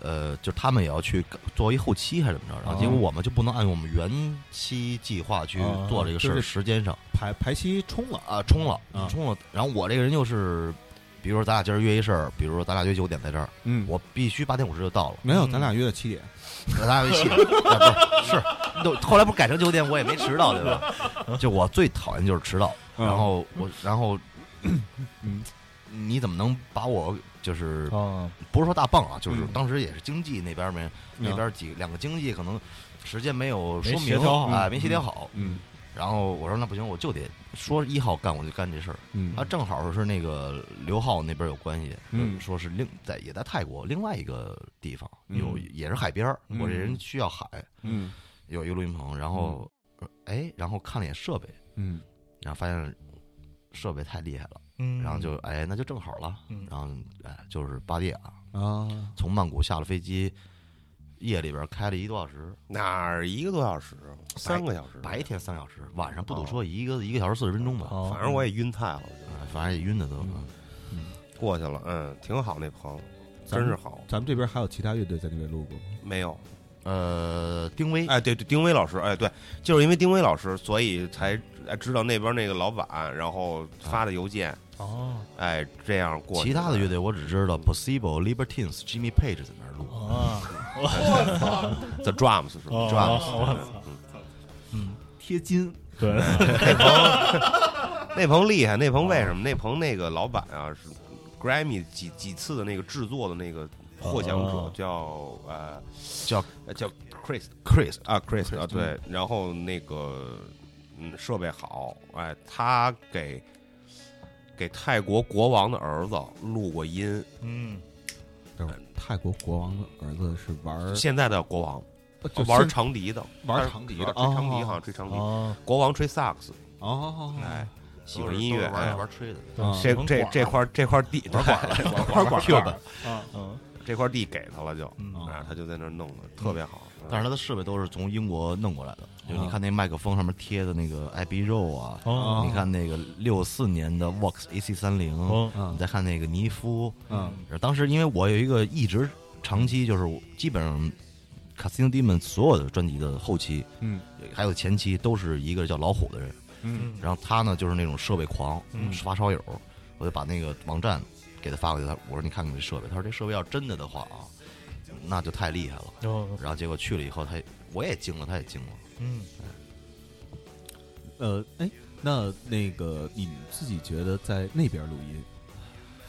呃，就他们也要去做一后期还是怎么着，然后结果哦我们就不能按我们原期计划去哦做这个事儿，时间上排排期冲了啊冲了啊冲了。然后我这个人又是，比如说咱俩今儿约一事儿，比如说咱俩约九点在这儿，嗯，我必须八点五十就到了。没有，嗯。咱俩约的七点。咱俩一起，是是，都后来不改成九点，我也没迟到，对吧？就我最讨厌就是迟到，嗯。然后我，然后，嗯，你怎么能把我就是啊不是说大棒啊，就是嗯。当时也是经济那边没那边几两个经济可能时间没有说明调好哎，嗯。没协调好。嗯然后我说那不行，我就得说一号干我就干这事儿。嗯。啊，正好是那个刘浩那边有关系，嗯说是另在也在泰国另外一个地方有嗯。也是海边我这人需要海，嗯。有一个录音棚，然后哎，然后看了眼设备，嗯然后发现设备太厉害了，嗯，然后就哎那就正好了，嗯。然后哎就是巴蒂亚啊。从曼谷下了飞机，夜里边开了一个多小时，哪儿一个多小时，三个小时，白天三小时，晚上不堵车一个一个小时四十分钟吧，哦。反正我也晕菜了，哎反正也晕的都。嗯。过去了，嗯，挺好那棚，咱们真是好。咱们这边还有其他乐队在那边录过吗？没有，呃，丁威，哎，对对，丁威老师，哎，对，就是因为丁威老师，所以才哎知道那边那个老板，然后发的邮件，哦。哎，这样过。其他的乐队我只知道 Possible、Libertines、Jimmy Page 在那儿录。啊，The Drums 是吧哦？Drums，我嗯嗯，贴金。对，那棚那棚厉害，那棚为什么？那棚那个老板啊是 Grammy 几几次的那个制作的那个获奖者哦，叫呃叫呃叫 Chris Chris 啊 Chris 啊对，然后那个嗯设备好，哎，他给给泰国国王的儿子录过音，嗯泰国国王的儿子是玩现在的国王就玩长笛的，玩长笛的，啊吹长笛哦好像吹长笛，啊，国王吹萨克斯，哦，哎，喜欢音乐，玩哎。玩吹的。啊这这这块这块地，玩管了，玩管啊嗯。这块地给他了就，嗯。啊，他就在那儿弄的特别好。但是他的设备都是从英国弄过来的，就是你啊。看那麦克风上面贴的那个艾比肉啊，哦你看那个六四年的 Vox AC 三零，哦嗯你再看那个尼夫，嗯。当时因为我有一个一直长期就是我基本上 Casino Demon 所有的专辑的后期嗯还有前期都是一个叫老虎的人，嗯。然后他呢就是那种设备狂，嗯发烧友，我就把那个网站给他发过去，他我说你看看这设备，他说这设备要真的的话啊，那就太厉害了。哦然后结果去了以后，他我也惊了，他也惊了。嗯呃，哎，那那个你们自己觉得在那边录音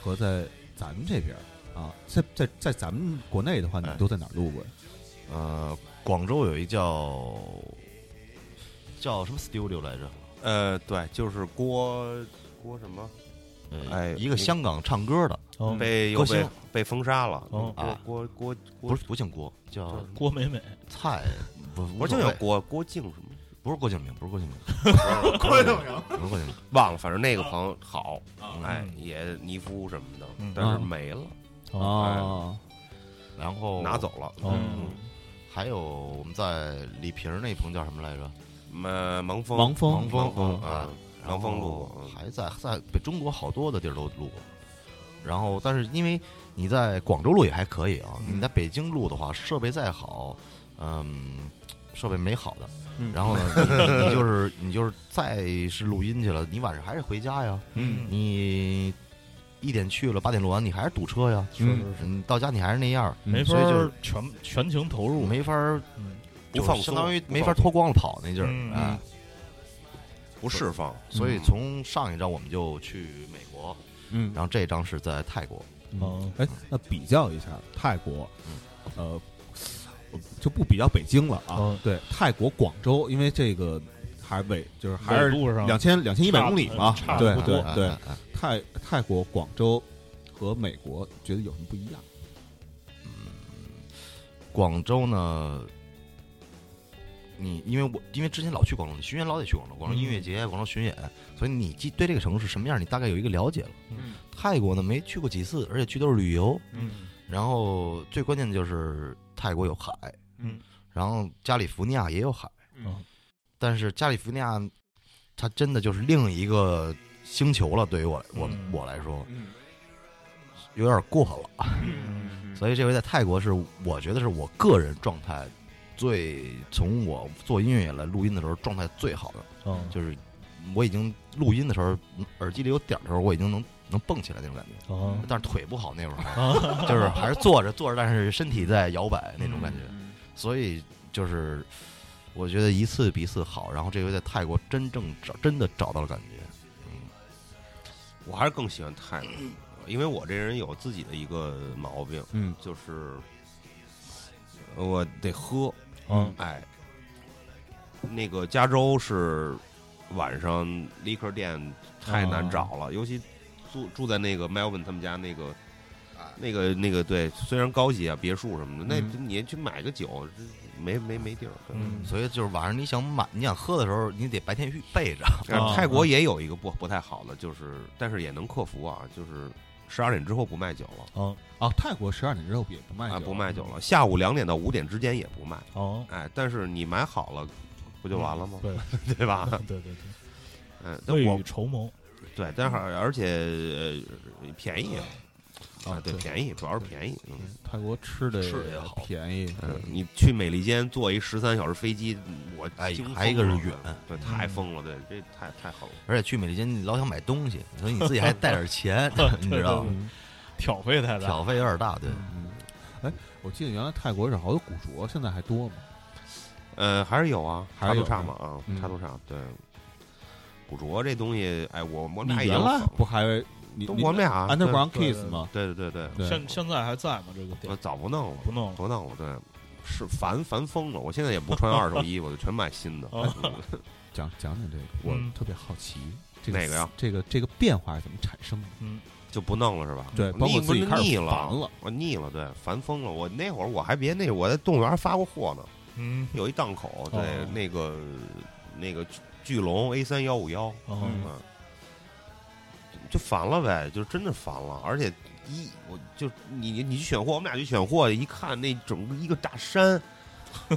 和在咱们这边啊，在在在咱们国内的话，你都在哪儿录过呀？呃，广州有一叫叫什么 studio 来着？呃，对，就是郭郭什么呃，哎一个香港唱歌的，哦。被又被歌星。被封杀了。哦。郭啊。郭郭郭不是不姓郭，叫郭美美。蔡，不不是就有郭郭靖什么？不是郭敬明，不是郭敬明，郭敬明。不是郭敬明。忘了，反正那个朋友好，啊。哎，也尼夫什么的嗯，但是没了，哦，然后拿走了。哦。嗯还有我们在李萍那朋友叫什么来着？呃，盲峰，王峰，盲峰盲峰啊啊，盲峰录过然后嗯还在在北中国好多的地儿都录过。然后，但是因为你在广州录也还可以啊，嗯你在北京录的话，设备再好，嗯，设备没好的。嗯然后呢，你你就是你就是再是录音去了，你晚上还是回家呀。嗯你一点去了，八点录完，你还是堵车呀。是是是嗯，到家你还是那样，没法所以就是全全情投入，没法儿嗯不放相当于没法脱光了跑那劲儿。嗯哎，不释放。所以从上一张我们就去美国，嗯然后这张是在泰国。哦哎，那比较一下泰国嗯，呃，就不比较北京了啊嗯。对，泰国广州，因为这个还是纬，就是还是纬度上两千两千一百公里嘛差。对不多对对哎，哎哎泰泰国广州和美国觉得有什么不一样？嗯广州呢，你因为我因为之前老去广州，你巡演老得去广州，广州音乐节、广州巡演，所以你既对这个城市什么样，你大概有一个了解了。嗯。泰国呢没去过几次，而且去都是旅游，嗯。然后最关键的就是泰国有海，嗯。然后加利福尼亚也有海，嗯。但是加利福尼亚它真的就是另一个星球了，对于我我嗯我来说嗯有点过了。嗯。所以这回在泰国是我觉得是我个人状态最从我做音乐以来录音的时候状态最好的，哦。就是我已经录音的时候耳机里有点儿的时候，我已经能能蹦起来那种感觉，哦。但是腿不好那会儿，啊就是还是坐着坐着，但是身体在摇摆那种感觉，嗯。所以就是我觉得一次比一次好，然后这回在泰国真正找真的找到了感觉，嗯。我还是更喜欢泰国，因为我这人有自己的一个毛病，嗯。就是呃我得喝，嗯。哎，那个加州是晚上 liquor 店太难找了，尤其住住在那个 Melvin 他们家那个。那个那个对，虽然高级啊，别墅什么的，那嗯。你去买个酒，没没没地儿。嗯。所以就是晚上你想买你想喝的时候，你得白天去备着，但啊是泰国也有一个不不太好的，就是但是也能克服啊，就是十二点之后不卖酒了嗯，啊，泰国十二点之后也不卖啊，酒，不卖酒了，下午两点到五点之间也不卖，哦，哎，但是你买好了，不就完了吗？对对吧？对对对，嗯，但未我雨绸缪，对，但是而且呃便宜啊，对，便宜，主要是便宜。嗯泰国吃的吃的也好便宜，嗯，你去美利坚坐一十三小时飞机，我哎还一个是远对，太疯了，对，这太太狠了。而且去美利坚你老想买东西，所以你自己还带点钱，你知道吗？嗯挑费太大，挑费有点大，对。嗯，哎，我记得原来泰国是好多古着，现在还多吗？呃，还是有啊，还是有差都差嘛啊嗯，差多差。对，古着这东西，哎，我我们你俩也有原来不还我们俩 Underground 对 Kiss 吗？对对对对，现现在还在吗？这个我店早不弄了，不弄了不弄了，对，是烦烦疯了。我现在也不穿二手衣服，就全买新的。讲讲讲这个，我嗯特别好奇，这个哪个呀？这个这个变化是怎么产生的？嗯就不弄了是吧？对，包括腻不自己开始是腻了，烦了，我腻了，对，烦疯了。我那会儿我还别那，我在动物园发过货呢，嗯 有一档口，对，哦那个那个巨巨龙 A 三幺五幺，哦嗯，就烦了呗，就真的烦了。而且一我就你你你去选货，我们俩去选货，一看那整个一个大山，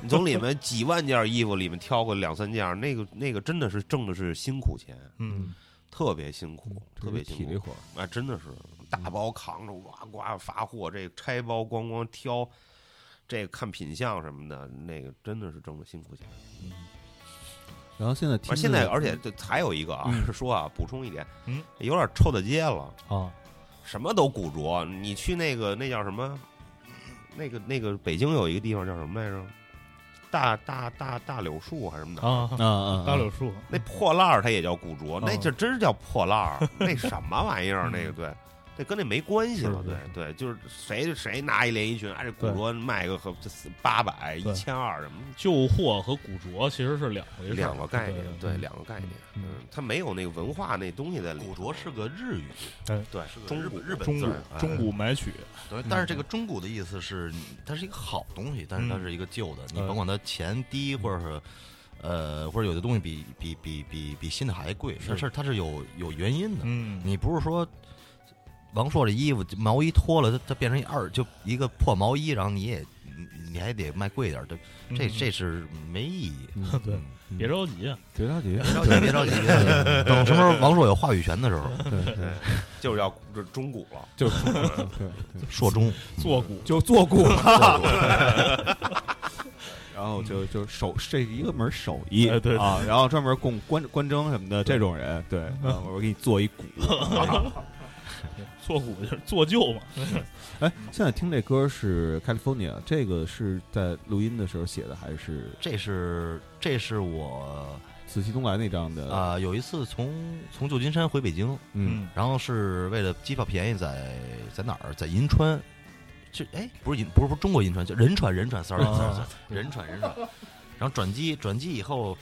你从里面几万件衣服里面挑个两三件，那个那个真的是挣的是辛苦钱，嗯，特别辛苦，特别辛苦体力活真的是大包扛着哇呱发货，这个拆包咣咣挑，这个看品相什么的，那个真的是挣的辛苦钱。然后现在听而现在，而且这还有一个啊，说啊，补充一点，嗯，有点臭大街了，啊，什么都古着。你去那个那叫什么？那个那个北京有一个地方叫什么来着？大大大大柳树还是什么的？啊，啊啊，大柳树，那破烂儿它也叫古着，那哦就真是叫破烂儿。那什么玩意儿？那个对，这跟那没关系了。对对，就是谁谁拿一连衣裙，哎，这古着卖个和八百、一千二什么，旧货和古着其实是两回事，两个概念，对对，两个概念。嗯，它没有那个文化那东西在里头。古着是个日语，对是个中古日本日本中古字中古买取，对，但是这个中古的意思是，它是一个好东西，但是它是一个旧的，你甭管它钱低或者是。呃，或者有的东西比比比比比新的还贵，它是它是有有原因的。嗯，你不是说王朔这衣服毛衣脱了，它它变成一二就一个破毛衣，然后你也你你还得卖贵点儿，这这嗯。这是没意义。对嗯。别着急啊，别着急，别着急，别着急，等什么时候王朔有话语权的时候，对对，就是要这中古了。就是对对，朔中做古。就做古了。然后就就手这是一个门手艺，哎对对。啊，然后专门供关关征什么的这种人，对，啊我给你做一鼓。做古就是做旧嘛，哎，现在听这歌是 California，这个是在录音的时候写的，还是这是这是我紫气东来那张的？啊、有一次从从旧金山回北京，嗯，然后是为了机票便宜在，在哪儿？在银川，这哎不是银不是不是中国银川，叫仁川仁川，sorry 啊 sorry sorry，仁川仁川。然后转机转机以后，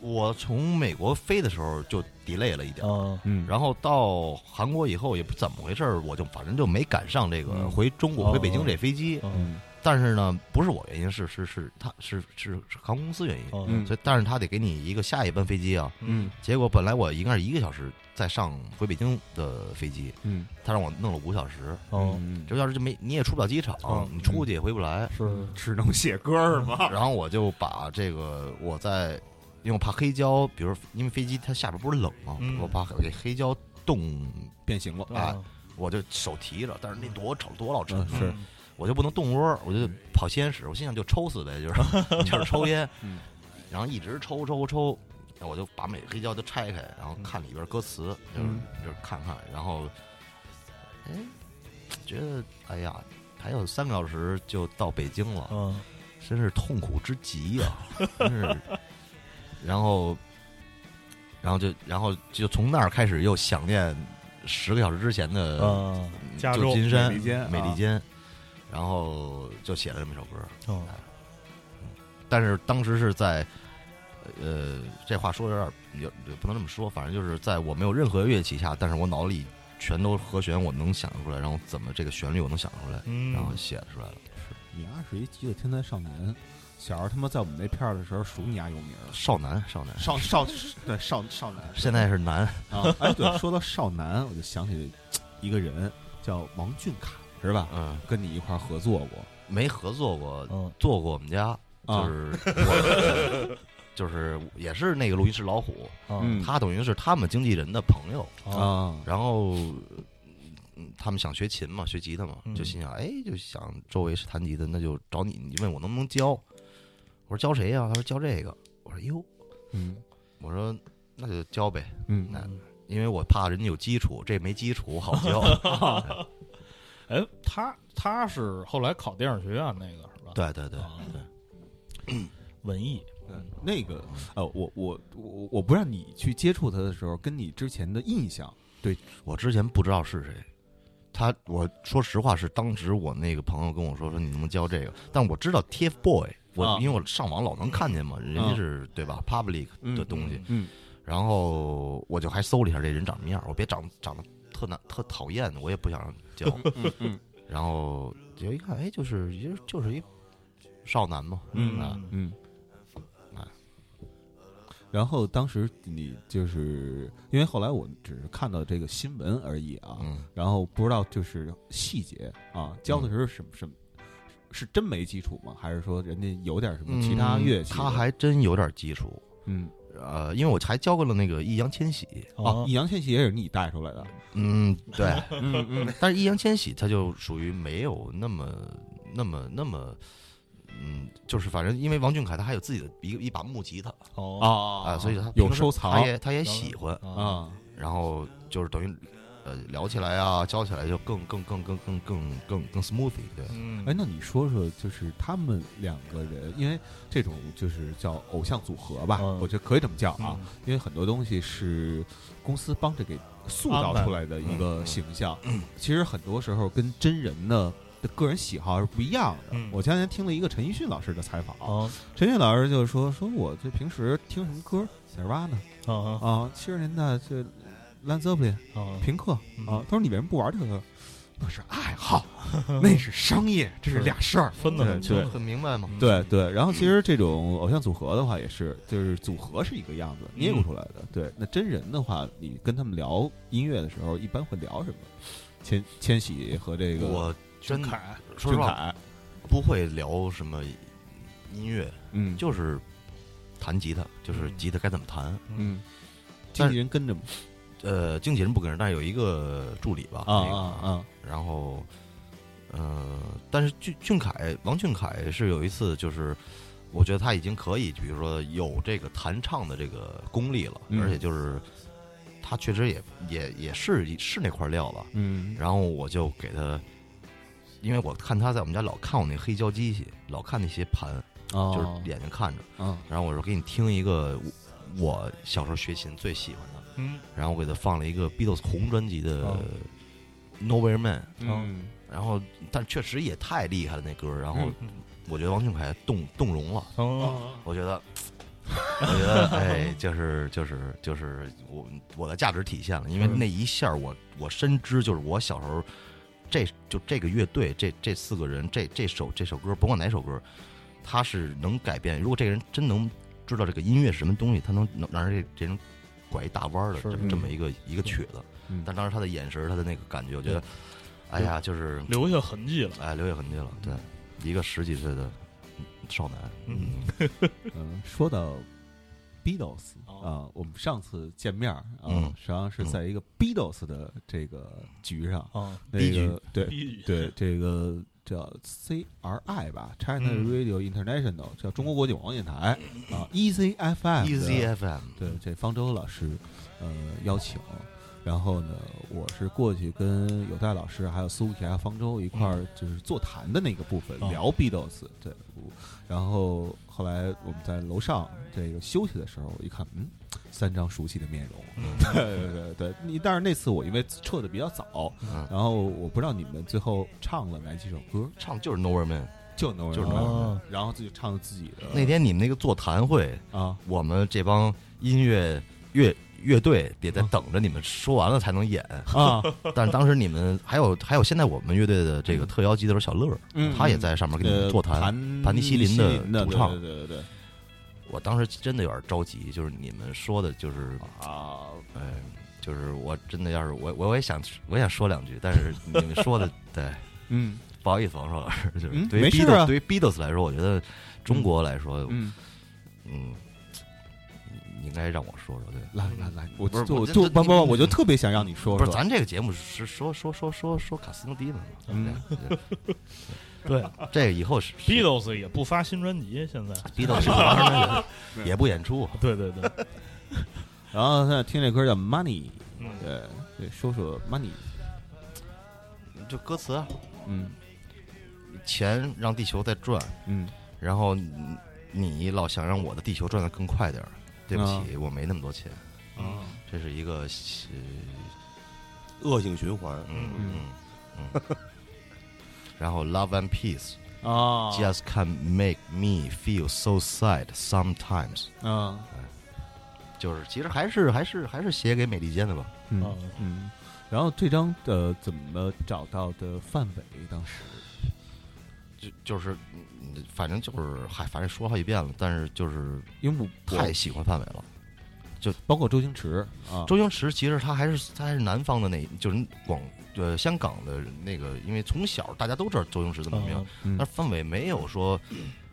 我从美国飞的时候就 delay 了一点。嗯，然后到韩国以后也不怎么回事儿，我就反正就没赶上这个嗯。回中国哦。回北京这飞机。嗯但是呢，不是我原因，是是是他是是是航空公司原因。嗯。所以，但是他得给你一个下一班飞机啊。嗯。结果本来我应该是一个小时再上回北京的飞机，嗯。他让我弄了五小时，哦，嗯，这要是就没你也出不了机场，嗯你出去也回不来。是。只能写歌是吗？然后我就把这个我在，因为我怕黑胶，比如因为飞机它下边不是冷吗？嗯我怕给黑胶冻，变形了，啊我就手提着，但是那多吵多老沉嗯，是我就不能动窝，我就跑吸烟室，我心想就抽死呗，就是 就是抽烟嗯，然后一直抽抽抽，然后我就把每个黑胶都拆开，然后看里边歌词，就是嗯就是看看，然后，哎，觉得哎呀，还有三个小时就到北京了，嗯真是痛苦之极呀、真是。然后，然后就然后就从那儿开始又想念十个小时之前的啊，加州旧金山美利坚啊美利坚，然后就写了这么一首歌。哦但是当时是在，呃，这话说的有点有也不能这么说，反正就是在我没有任何乐器下，但是我脑子里全都和弦，我能想出来，然后怎么这个旋律我能想出来，嗯，然后写出来了。你丫是一极个天才少年，小时候他妈在我们那片儿的时候数你丫有名儿，少男，少男，少少对少少男现在是男，啊！哎，对，说到少男，我就想起一个人叫王俊凯，是吧？嗯，跟你一块儿合作过，没合作过，嗯做过我们家，啊就是我，就是也是那个录音室老虎，嗯他等于是他们经纪人的朋友，啊啊，然后。嗯，他们想学琴嘛，学吉他嘛，嗯就心想，哎，就想周围是弹吉的，那就找你。你问我能不能教，我说教谁呀、他说教这个。我说哟，嗯。我说那就教呗，嗯。那因为我怕人家有基础，这没基础好教。哎，他他是后来考电影学院那个是吧？对对对啊对，文艺，对那个呃，我我我我不让你去接触他的时候，跟你之前的印象，对我之前不知道是谁，他我说实话是当时我那个朋友跟我说说你能不能教这个，但我知道 TFBOY，我、啊。因为我上网老能看见嘛，人家是、对吧 public 嗯的东西，嗯。然后我就还搜了一下这人长什么样，我别长长得特难特讨厌的，我也不想教。嗯嗯 然后就一看，哎，就是也就是一少男嘛，嗯啊，嗯。然后当时你就是因为后来我只是看到这个新闻而已啊，嗯，然后不知道就是细节啊，教的时候什么什么，是真没基础吗？还是说人家有点什么其他乐器？嗯他还真有点基础。嗯呃，因为我还教过了那个易烊千玺，哦，易烊千玺也是你带出来的，嗯，对，嗯嗯但是易烊千玺他就属于没有那么、那么、那么，嗯，就是反正因为王俊凯他还有自己的一个一把木吉他哦啊啊，所以他有收藏他也他也喜欢，啊，然后就是等于呃聊起来啊，教起来就更更更更更更更更 smooth 一点。嗯，哎，那你说说，就是他们两个人，因为这种就是叫偶像组合吧，嗯。我觉得可以这么叫啊，嗯。因为很多东西是公司帮着给塑造出来的一个形象，其实很多时候跟真人呢的个人喜好是不一样的。嗯。我前两天听了一个陈奕迅老师的采访，啊陈奕迅老师就说，说我这平时听什么歌，哪儿吧呢？啊啊啊，七十年代这兰泽布林、啊！平克嗯啊，他说你为什么不玩这个？那是爱好，那是商业，这是俩事儿。分得很清对很明白嘛。对对，然后其实这种偶像组合的话，也是就是组合是一个样子捏嗯不出来的。对，那真人的话，你跟他们聊音乐的时候，一般会聊什么？千千玺和这个我真俊凯说实话俊凯，不会聊什么音乐，嗯，就是弹吉他，就是嗯吉他该怎么弹。嗯，经纪人跟着吗？呃，经纪人不跟人，但是有一个助理吧。啊那个啊啊！然后，呃，但是俊俊凯，王俊凯是有一次，就是我觉得他已经可以，比如说有这个弹唱的这个功力了，嗯而且就是他确实也也也是是那块料了。嗯然后我就给他，因为我看他在我们家老看我那黑胶机器，老看那些盘，哦，就是眼睛看着。啊然后我说给你听一个我我小时候学琴最喜欢的，嗯然后我给他放了一个 Beatles 红专辑的哦《Nowhere Man》。嗯然后，但确实也太厉害了那歌。然后嗯我觉得王俊凯动动容了，哦我觉得，我觉得，哎，就是就是就是我我的价值体现了，因为嗯那一下我我深知，就是我小时候这就这个乐队这这四个人这这首这首歌，甭管哪首歌，他是能改变。如果这个人真能知道这个音乐是什么东西，他能能让人这这人拐一大弯儿的这么这么一个一个曲子。嗯。但当时他的眼神，他的那个感觉，我觉得，哎呀，就是留下痕迹了。哎，留下痕迹了。对，一个十几岁的少男，嗯。嗯，说到 Beatles 哦。啊，我们上次见面儿啊，嗯实际上是在一个 Beatles 的这个局上，啊，那个对对，这个叫 CRI 吧，China 嗯 Radio International，叫中国国际广播电台啊，Easy FM 的 Easy FM，对，这方舟老师呃邀请，然后呢，我是过去跟有代老师还有苏提亚方舟一块儿就是座谈的那个部分、哦。聊 Beatles，对，然后后来我们在楼上这个休息的时候，我一看，嗯，三张熟悉的面容，嗯。对 对对对，你但是那次我因为撤的比较早，嗯，然后我不知道你们最后唱了哪几首歌，唱就是 Nowhere Man。就是 Norman，然后自己唱自己的。那天你们那个座谈会，啊。我们这帮音乐乐乐队得在等着你们说完了才能演。啊，但是当时你们还有还有现在我们乐队的这个特邀吉他手小乐，嗯。他也在上面跟你们呃座谈。盘盘尼西林的的主唱。对对对对对。我当时真的有点着急，就是你们说的，就是啊，哎，就是我真的要是我我也想我也想说两句，但是你们说的 对。嗯。不好意思，王硕老师，就是嗯？对 Beatles、啊。对于 Beatles 来说，我觉得中国来说，嗯，嗯，你应该让我说说，对。来来来，我不是就不不，我就特别想让你说不是，说，咱这个节目是说说说说说卡斯诺迪的嘛？嗯。对，对。对这个以后是 Beatles 也不发新专辑，现在。Beatles 也不演出，对对对，然后现在听这歌叫 Money，嗯。对对，说说 Money，就歌词啊，嗯。钱让地球在转，嗯。然后你你老想让我的地球转得更快点儿，对不起，我没那么多钱，啊这是一个呃恶性循环。嗯嗯嗯，然后 Love and Peace 啊 just can make me feel so sad sometimes，嗯就是其实还是还是还是写给美利坚的吧。嗯啊嗯，然后这张的怎么找到的范伟？当时就就是，嗯反正就是，嗨，反正说好几遍了，但是就是因为我太喜欢范伟了。就包括周星驰啊，周星驰其实他还是他还是南方的那，就是广呃香港的那个，因为从小大家都知道周星驰的么名，嗯但是范伟没有说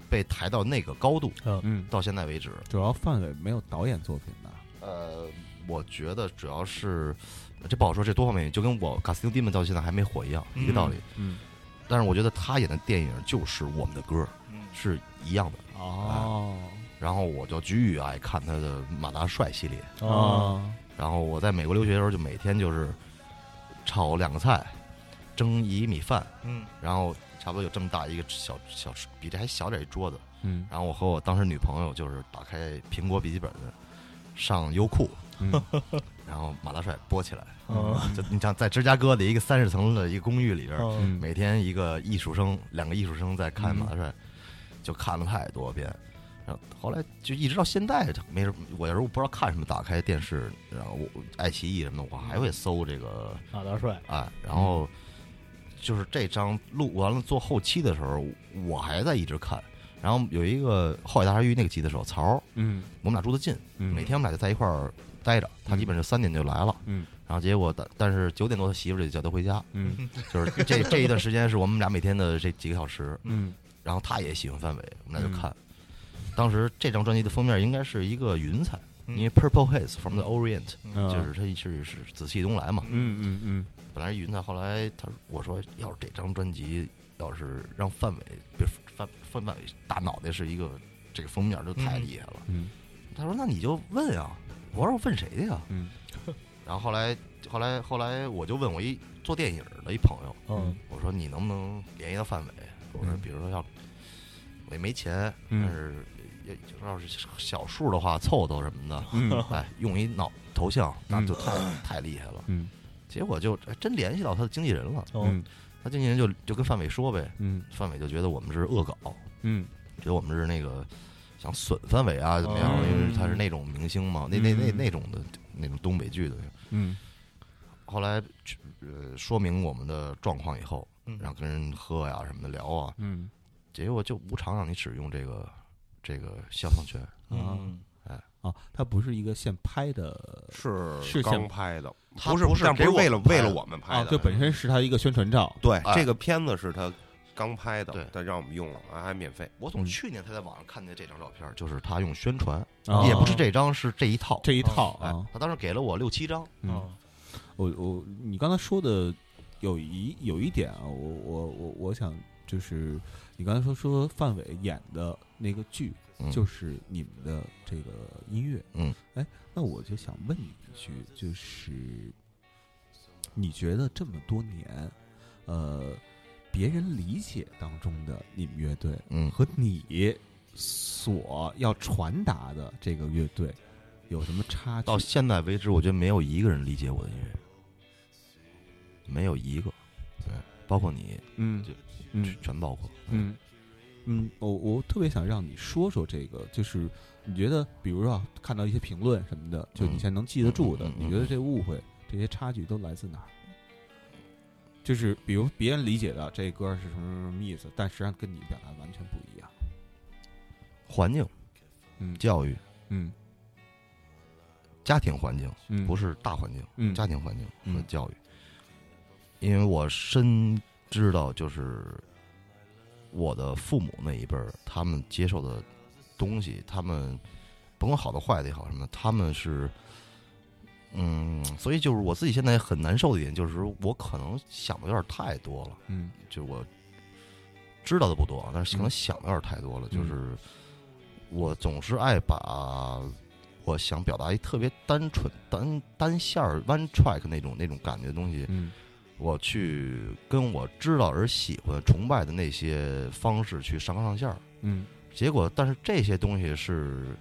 被抬到那个高度，嗯，到现在为止。主要范伟没有导演作品的，呃，我觉得主要是这不好说，这多方面，就跟我《卡斯汀 Demon》到现在还没火一样，一个道理。嗯但是我觉得他演的电影就是我们的歌，嗯。是一样的。哦。然后我就巨爱看他的马大帅系列。哦，然后我在美国留学的时候，就每天就是炒两个菜，蒸一米饭，嗯。然后差不多有这么大一个小小比这还小点一桌子。嗯。然后我和我当时女朋友就是打开苹果笔记本，上优酷，嗯然后马大帅播起来。嗯就你像在芝加哥的一个三十层的一个公寓里边，嗯每天一个艺术生，两个艺术生在看嗯马大帅，就看了太多遍。然后后来就一直到现在，没什么。我有时候不知道看什么，打开电视，然后我爱奇艺什么的，我还会搜这个马大帅，哎，然后就是这张录完了做后期的时候，我还在一直看。然后有一个后海大鲨鱼那个吉他手曹，嗯我们俩住的近，嗯，每天我们俩就在一块儿待着。他基本上三点就来了，嗯，然后结果但但是九点多他媳妇儿就叫他回家，嗯 就是这这一段时间是我们俩每天的这几个小时。嗯然后他也喜欢范伟，我们俩就看。当时这张专辑的封面应该是一个云彩，嗯因为 Purple Haze from the Orient，、嗯就是它是是紫气东来嘛。嗯嗯嗯本来是云彩，后来他我说要是这张专辑要是让范伟，别范范范伟大脑袋是一个这个封面就太厉害了。嗯他说那你就问啊，我说我问谁去呀？嗯。然后后来后来后来我就问我一做电影的一朋友，嗯。我说你能不能联系到范伟？我说嗯。比如说要我也没钱，嗯。但是也要是小数的话凑凑什么的，嗯。哎，用一脑头像那嗯就太 太厉害了。嗯。结果就哎真联系到他的经纪人了，哦。嗯他经纪人就就跟范伟说呗，嗯。范伟就觉得我们是恶搞，嗯。觉得我们是那个想损范伟啊怎么样？哦因为他是那种明星嘛，那那那嗯。那种的那种东北剧的。嗯。后来呃说明我们的状况以后，嗯。然后跟人喝呀什么的聊啊，嗯。结果就无偿让你使用这个这个肖像权。嗯。哎。啊，它不是一个现拍的是是刚拍的，他不是不是不是为了为了们拍的。啊，我们拍的，这本身是他一个宣传照。对哎。这个片子是他刚拍的对，他让我们用了，还还免费。我从嗯。去年才在网上看见这张照片，就是他用宣传，啊也不是这张，是这一套。这一套哎啊，，他当时给了我六七张，嗯，哦。我我你刚才说的有一有一点啊，我我我我想就是你刚才说说范伟演的那个剧，嗯。就是你们的这个音乐，嗯，哎，那我就想问你一句，就是你觉得这么多年，呃，别人理解当中的你们乐队嗯，和你所要传达的这个乐队有什么差距？到现在为止，我觉得没有一个人理解我的音乐，没有一个，对，包括你，嗯就嗯全包括。嗯嗯，我我特别想让你说说这个，就是你觉得，比如说啊看到一些评论什么的，就你现在能记得住的，嗯嗯嗯你觉得这误会、这些差距都来自哪儿？就是比如别人理解的这歌是什么什么意思，但实际上跟你表达完全不一样。环境、嗯教育、嗯家庭环境，嗯，不是，大环境，嗯家庭环境和嗯教育。因为我深知道，就是我的父母那一辈儿，他们接受的东西，他们甭管好的坏的也好什么的，他们是，嗯，所以就是我自己现在很难受的一点，就是我可能想的有点太多了，嗯。就是我知道的不多，但是可能嗯。想的有点太多了，嗯。就是我总是爱把我想表达一特别单纯、单单线儿 one track 那种那种感觉的东西，嗯。我去跟我知道而喜欢、崇拜的那些方式去上纲上线儿。嗯。结果，但是这些东西是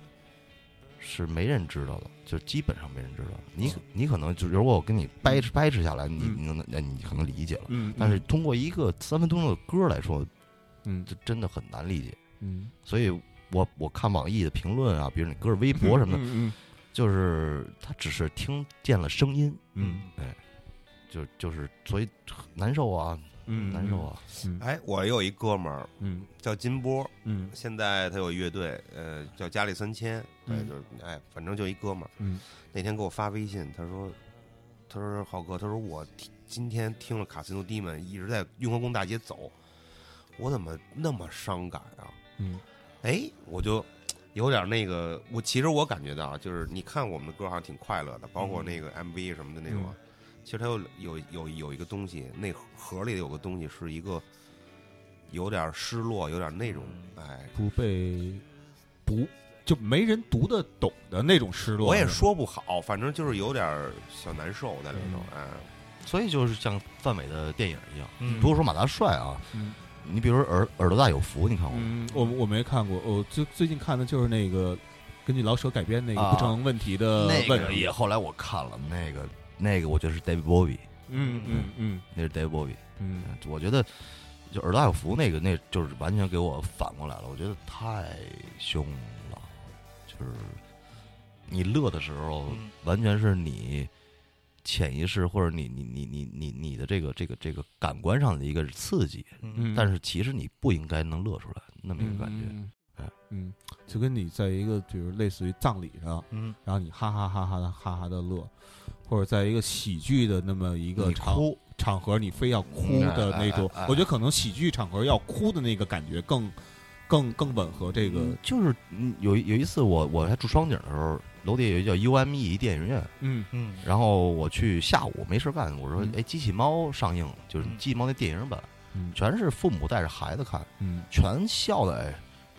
是没人知道的，就基本上没人知道。你你可能就如果我跟你掰扯掰扯下来，你嗯。你能那你可能理解了。嗯，但是通过一个三分钟的歌来说，嗯这真的很难理解。嗯。所以我我看网易的评论啊，比如你搁着微博什么的，嗯就是他只是听见了声音，嗯。哎就就是所以难受啊，嗯难受啊。嗯。哎，我有一哥们儿嗯。叫金波，嗯。现在他有乐队，呃，叫佳丽三千，对，嗯就是哎，反正就一哥们儿。嗯。那天给我发微信，他说，他说浩哥，他说我听今天听了卡西诺 Demon 一直在雍和宫大街走，我怎么那么伤感啊？嗯。哎，我就有点那个，我其实我感觉到，就是你看我们的歌好像挺快乐的，包括那个 MV 什么的那种啊。其实它有有有有一个东西，那盒里有个东西是一个有点失落，有点那种，哎，不被不就没人读得懂的那种失落。我也说不好，反正就是有点小难受在里头，哎，所以就是像范伟的电影一样，嗯不是说马大帅啊，嗯你比如说耳耳朵大有福，你看过吗？嗯，我我没看过，我最最近看的就是那个根据老舍改编那个啊不成问题的那问题。个也后来我看了，那个那个我觉得是 David Bowie，嗯嗯嗯。那是 David Bowie。嗯。我觉得就耳朵大有福那个，那就是完全给我反过来了。我觉得太凶了，就是你乐的时候，嗯。完全是你潜意识或者你你你你你你的这个这个这个感官上的一个刺激，嗯，但是其实你不应该能乐出来那么一嗯个感觉。嗯，就跟你在一个比如类似于葬礼上，嗯。然后你哈哈哈哈的哈哈的乐，或者在一个喜剧的那么一个场哭，场合，你非要哭的那种哎哎哎哎，我觉得可能喜剧场合要哭的那个感觉更更更吻合这个嗯就是嗯有有一次我我还住双井的时候，楼底下有一叫 UME 一电影院，嗯嗯然后我去下午没事干，我说嗯哎，机器猫上映，就是嗯机器猫那电影版，嗯全是父母带着孩子看，嗯全笑的哎。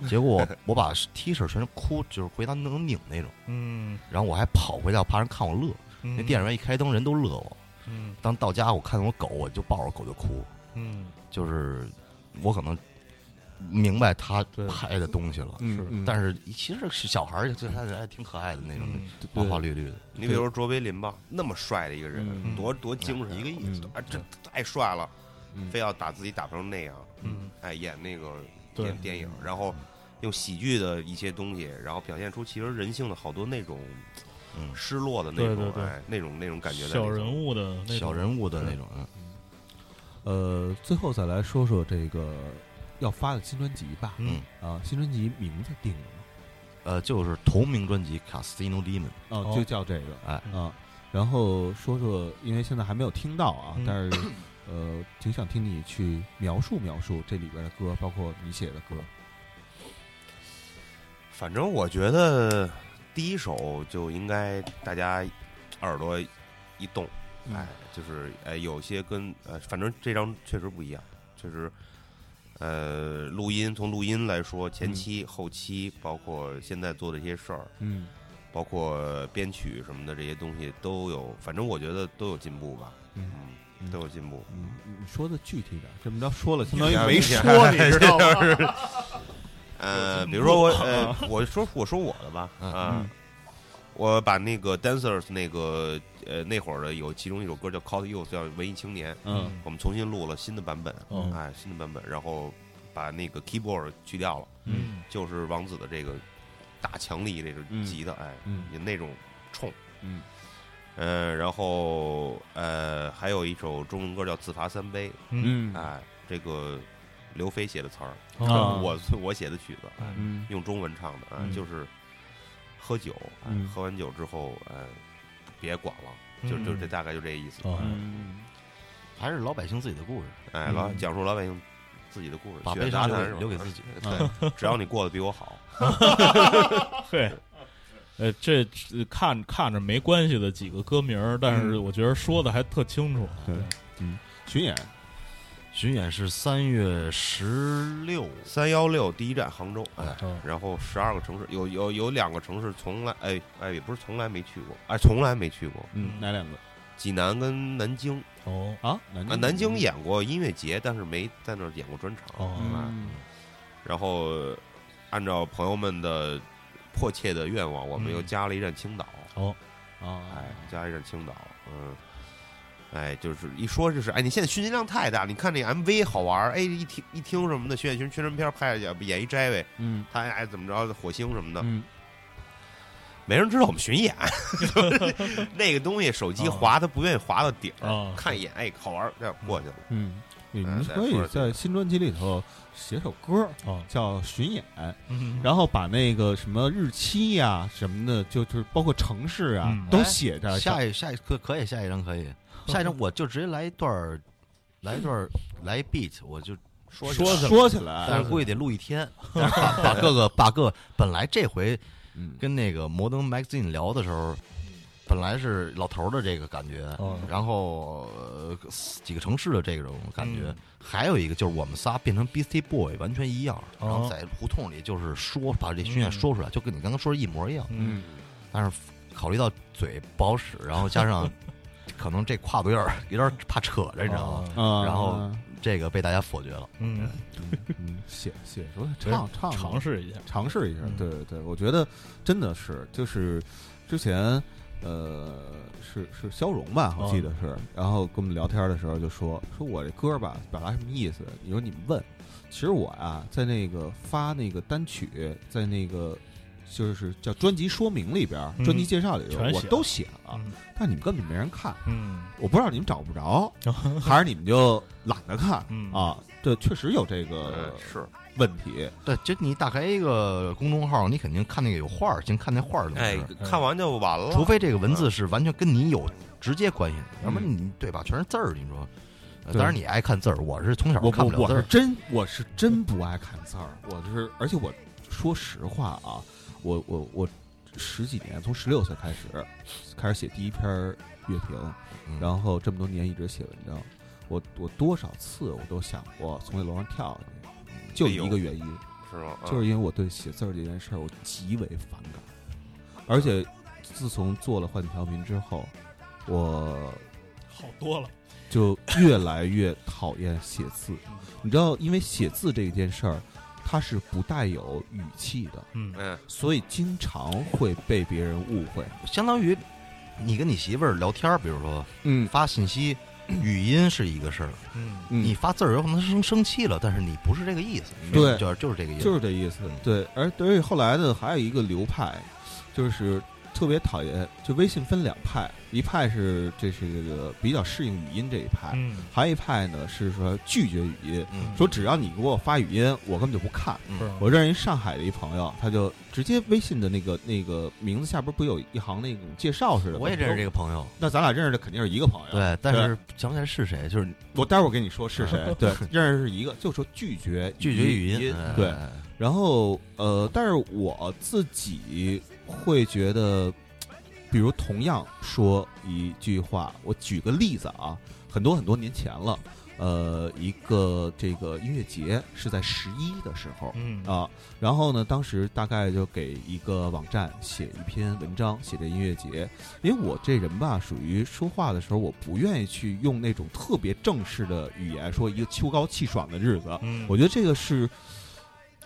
结果我我把 T 恤全是哭，就是回家能拧那种，嗯，然后我还跑回家，怕人看我乐。那那电影院一开灯，人都乐我。嗯。当到家我看见我狗，我就抱着狗就哭，嗯。就是我可能明白他拍的东西了，但是其实是小孩儿，就他还挺可爱的那种，嗯花花绿绿的。你比如说卓别林吧，那么帅的一个人，嗯。多多精神，一个意思啊，这太帅了，嗯。非要打自己打成那样，嗯。哎，演那个对演电影，然后用喜剧的一些东西，然后表现出其实人性的好多那种嗯，失落的那种，对对对哎，那种那种感觉在小头人物的那种小人物的那种，嗯呃，最后再来说说这个要发的新专辑吧。嗯啊，新专辑名字定了吗？呃，就是同名专辑《Casino Demon》。哦，哦就叫这个。哎啊，然后说说，因为现在还没有听到啊，嗯但是 呃，挺想听你去描述描述这里边的歌，包括你写的歌。反正我觉得第一首就应该大家耳朵一动，嗯。哎，就是哎，有些跟呃，反正这张确实不一样，确实，呃，录音从录音来说，前期、后期，包括现在做的一些事儿，嗯。包括编曲什么的这些东西都有，反正我觉得都有进步吧，嗯。都有进步。嗯，你说的具体点，这么着说了，相当于没说，你知道吗？呃，比如说我呃，我说我说我的吧，嗯啊、嗯。我把那个 Dancers 那个呃那会儿的有其中一首歌叫 Call You，叫文艺青年，嗯。我们重新录了新的版本，嗯。哎，新的版本，然后把那个 keyboard 去掉了，嗯。就是王子的这个大强力这个嗯。吉他，哎，嗯。有那种冲，嗯。呃，然后呃还有一首中文歌叫自罚三杯，嗯嗯。哎，这个刘飞写的词儿，啊 我 我写的曲子，用中文唱的，啊，嗯。就是喝酒，喝完酒之后，呃，别管了，嗯。就就这大概就这意思，嗯。还是老百姓自己的故事，哎，老嗯。讲述老百姓自己的故事，把血悲伤留给杂谈是留给自己。对，只要你过得比我好，对，呃，这这看看着没关系的几个歌名，但是我觉得说的还特清楚。对巡演，巡演是三月十六，三幺六第一站杭州，哎，嗯。然后十二个城市，有有有两个城市从来，哎哎，也不是从来没去过，哎，从来没去过，嗯，哪两个？济南跟南京，哦啊？南啊，南京演过音乐节，但是没在那儿演过专场，哦嗯。然后按照朋友们的迫切的愿望，我们嗯。又加了一站青岛，哦，啊，哎，加一站青岛，嗯，哎，就是一说就是，哎，你现在宣传量太大，你看这 MV 好玩儿，哎，一听一听什么的，宣宣宣传片拍下去，演一摘呗，嗯他哎怎么着，火星什么的，嗯没人知道我们巡演，那个东西手机哦滑，他不愿意滑到底儿，哦看一眼，哎，好玩儿，这样过去了。嗯，你们可以在新专辑里头写首歌哦，叫《巡演》，嗯然后把那个什么日期呀、什么的，就就是包括城市啊，嗯都哎写着。下一下一可可以下一张可以，下一张我就直接来一段儿，来一段儿来 beat，我就说说起来说起来，但是估计得录一天，把把各个把各本来这回跟那个摩登 magazine 聊的时候，本来是老头的这个感觉，然后、呃、几个城市的这种感觉，还有一个就是我们仨变成 Beastie Boy 完全一样，然后在胡同里就是说把这巡演说出来，就跟你刚刚说的一模一样。嗯但是考虑到嘴不好使，然后加上可能这跨度有点儿有点儿怕扯着，你知道吗？哦啊，然后这个被大家否决了。嗯，嗯，写写出来，唱唱尝试一下，尝试一下嗯。对对对，我觉得真的是，就是之前呃是是肖荣吧，我记得是，然后跟我们聊天的时候就说说我这歌吧表达什么意思？你说你们问，其实我呀在那个发那个单曲，在那个。就是叫专辑说明里边专辑介绍里边儿，我都写了，嗯但你们根本没人看。嗯我不知道你们找不着，还是你们就懒得看嗯啊？对，确实有这呃个是，问题。对，就你打开一个公众号，你肯定看那个有画儿，先看那画儿的东哎西。，看完就完了。除非这个文字是完全跟你有直接关系的，要不然你对吧？全是字儿，你说。当然你爱看字儿，我是从小我我我看不了字儿。是真我是真不爱看字儿，我是而且我说实话啊，我我我十几年从十六岁开始开始写第一篇乐评，嗯然后这么多年一直写文章，我我多少次我都想过从那楼上跳下去，就一个原因，是吗？啊就是因为我对写字儿这件事儿我极为反感，而且自从做了换调频之后，我好多了，就越来越讨厌写字。你知道，因为写字这件事儿，它是不带有语气的，嗯。嗯，所以经常会被别人误会。相当于你跟你媳妇儿聊天儿，比如说嗯。发信息，语音是一个事儿，嗯。嗯。你发字儿有可能生生气了，但是你不是这个意思，对。就是就是这个意思，就是这意思。嗯。对，而对于后来的，还有一个流派，就是特别讨厌，就微信分两派，一派是这是这个比较适应语音这一派，嗯还有一派呢是说拒绝语音，嗯，说只要你给我发语音，我根本就不看。嗯我认识一上海的一朋友，他就直接微信的那个那个名字下边不有一行那种介绍似的？我也认识这个朋友，那咱俩认识的肯定是一个朋友。对，但是想不起来是谁，就是我待会儿跟你说是谁。对，认识是一个，就说拒绝拒绝语音，哎对，然后呃，但是我自己会觉得，比如同样说一句话，我举个例子啊，很多很多年前了，呃，一个这个音乐节是在十一的时候。嗯啊，然后呢，当时大概就给一个网站写一篇文章，写这音乐节。因为我这人吧，属于说话的时候，我不愿意去用那种特别正式的语言说一个秋高气爽的日子。嗯，我觉得这个是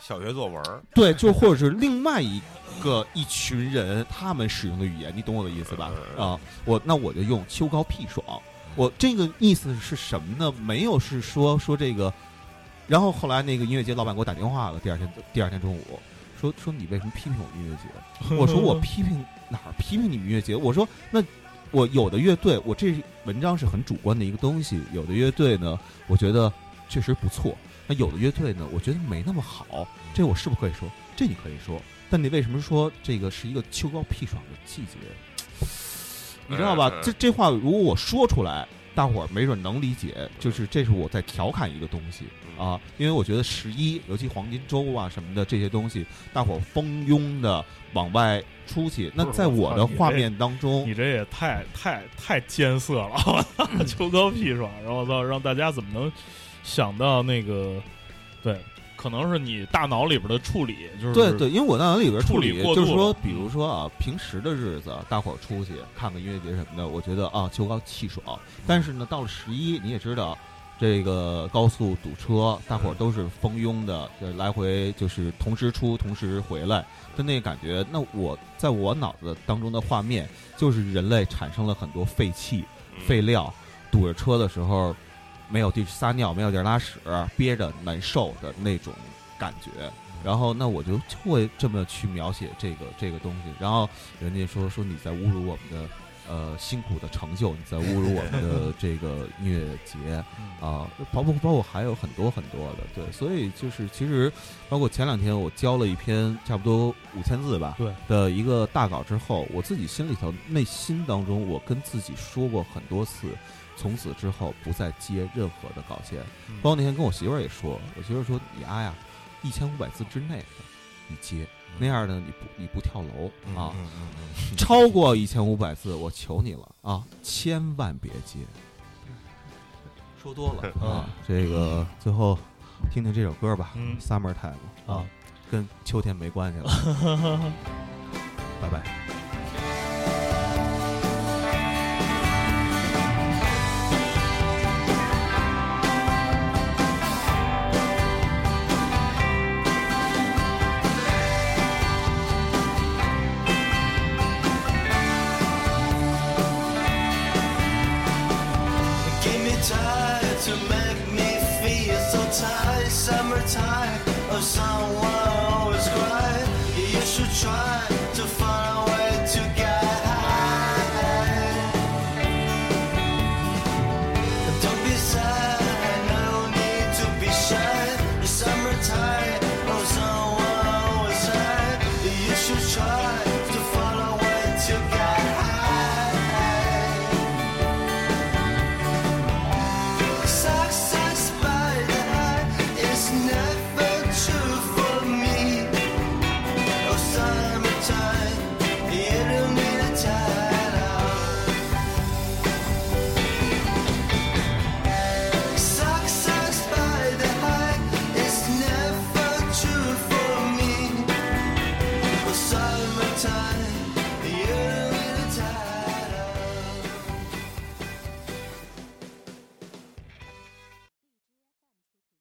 小学作文儿，对，就或者是另外一个一群人他们使用的语言，你懂我的意思吧？嗯啊，我那我就用秋高屁爽。我这个意思是什么呢？没有是说说这个，然后后来那个音乐节老板给我打电话了，第二天第二天中午说说你为什么批评我音乐节？我说我批评哪儿批评你们音乐节？我说那我有的乐队，我这文章是很主观的一个东西，有的乐队呢，我觉得确实不错。那有的乐队呢，我觉得没那么好，这我是不是可以说？这你可以说，但你为什么说这个是一个秋高气爽的季节？你知道吧？这这话如果我说出来，大伙儿没准能理解，就是这是我在调侃一个东西啊。因为我觉得十一，尤其黄金周啊什么的这些东西，大伙儿蜂拥的往外出去。那在我的画面当中你，这也太太太艰涩了，秋高气爽，然后我操，让大家怎么能想到那个？对，可能是你大脑里边的处理，就是对对，因为我大脑里边处理理就是说，比如说啊，平时的日子，大伙儿出去看个音乐节什么的，我觉得啊，秋高气爽。但是呢，到了十一，你也知道，这个高速堵车，大伙儿都是蜂拥的，就来回就是同时出，同时回来的那个感觉。那我在我脑子当中的画面，就是人类产生了很多废气、嗯废料，堵着车的时候没有地撒尿，没有地儿拉屎，憋着难受的那种感觉。然后那我就就会这么去描写这个这个东西，然后人家说说你在侮辱我们的呃辛苦的成就，你在侮辱我们的这个音乐节。嗯。啊，包括包括还有很多很多的，对，所以就是其实包括前两天我交了一篇差不多五千字吧，对的一个大稿之后，我自己心里头内心当中，我跟自己说过很多次，从此之后不再接任何的稿件。嗯。包括那天跟我媳妇儿也说，我媳妇儿说你啊呀，一千五百字之内的你接，那样呢你不你不跳楼啊，超过一千五百字，我求你了啊，千万别接。说多了啊，这个最后听听这首歌吧，嗯 Summer Time》啊，跟秋天没关系了，拜拜。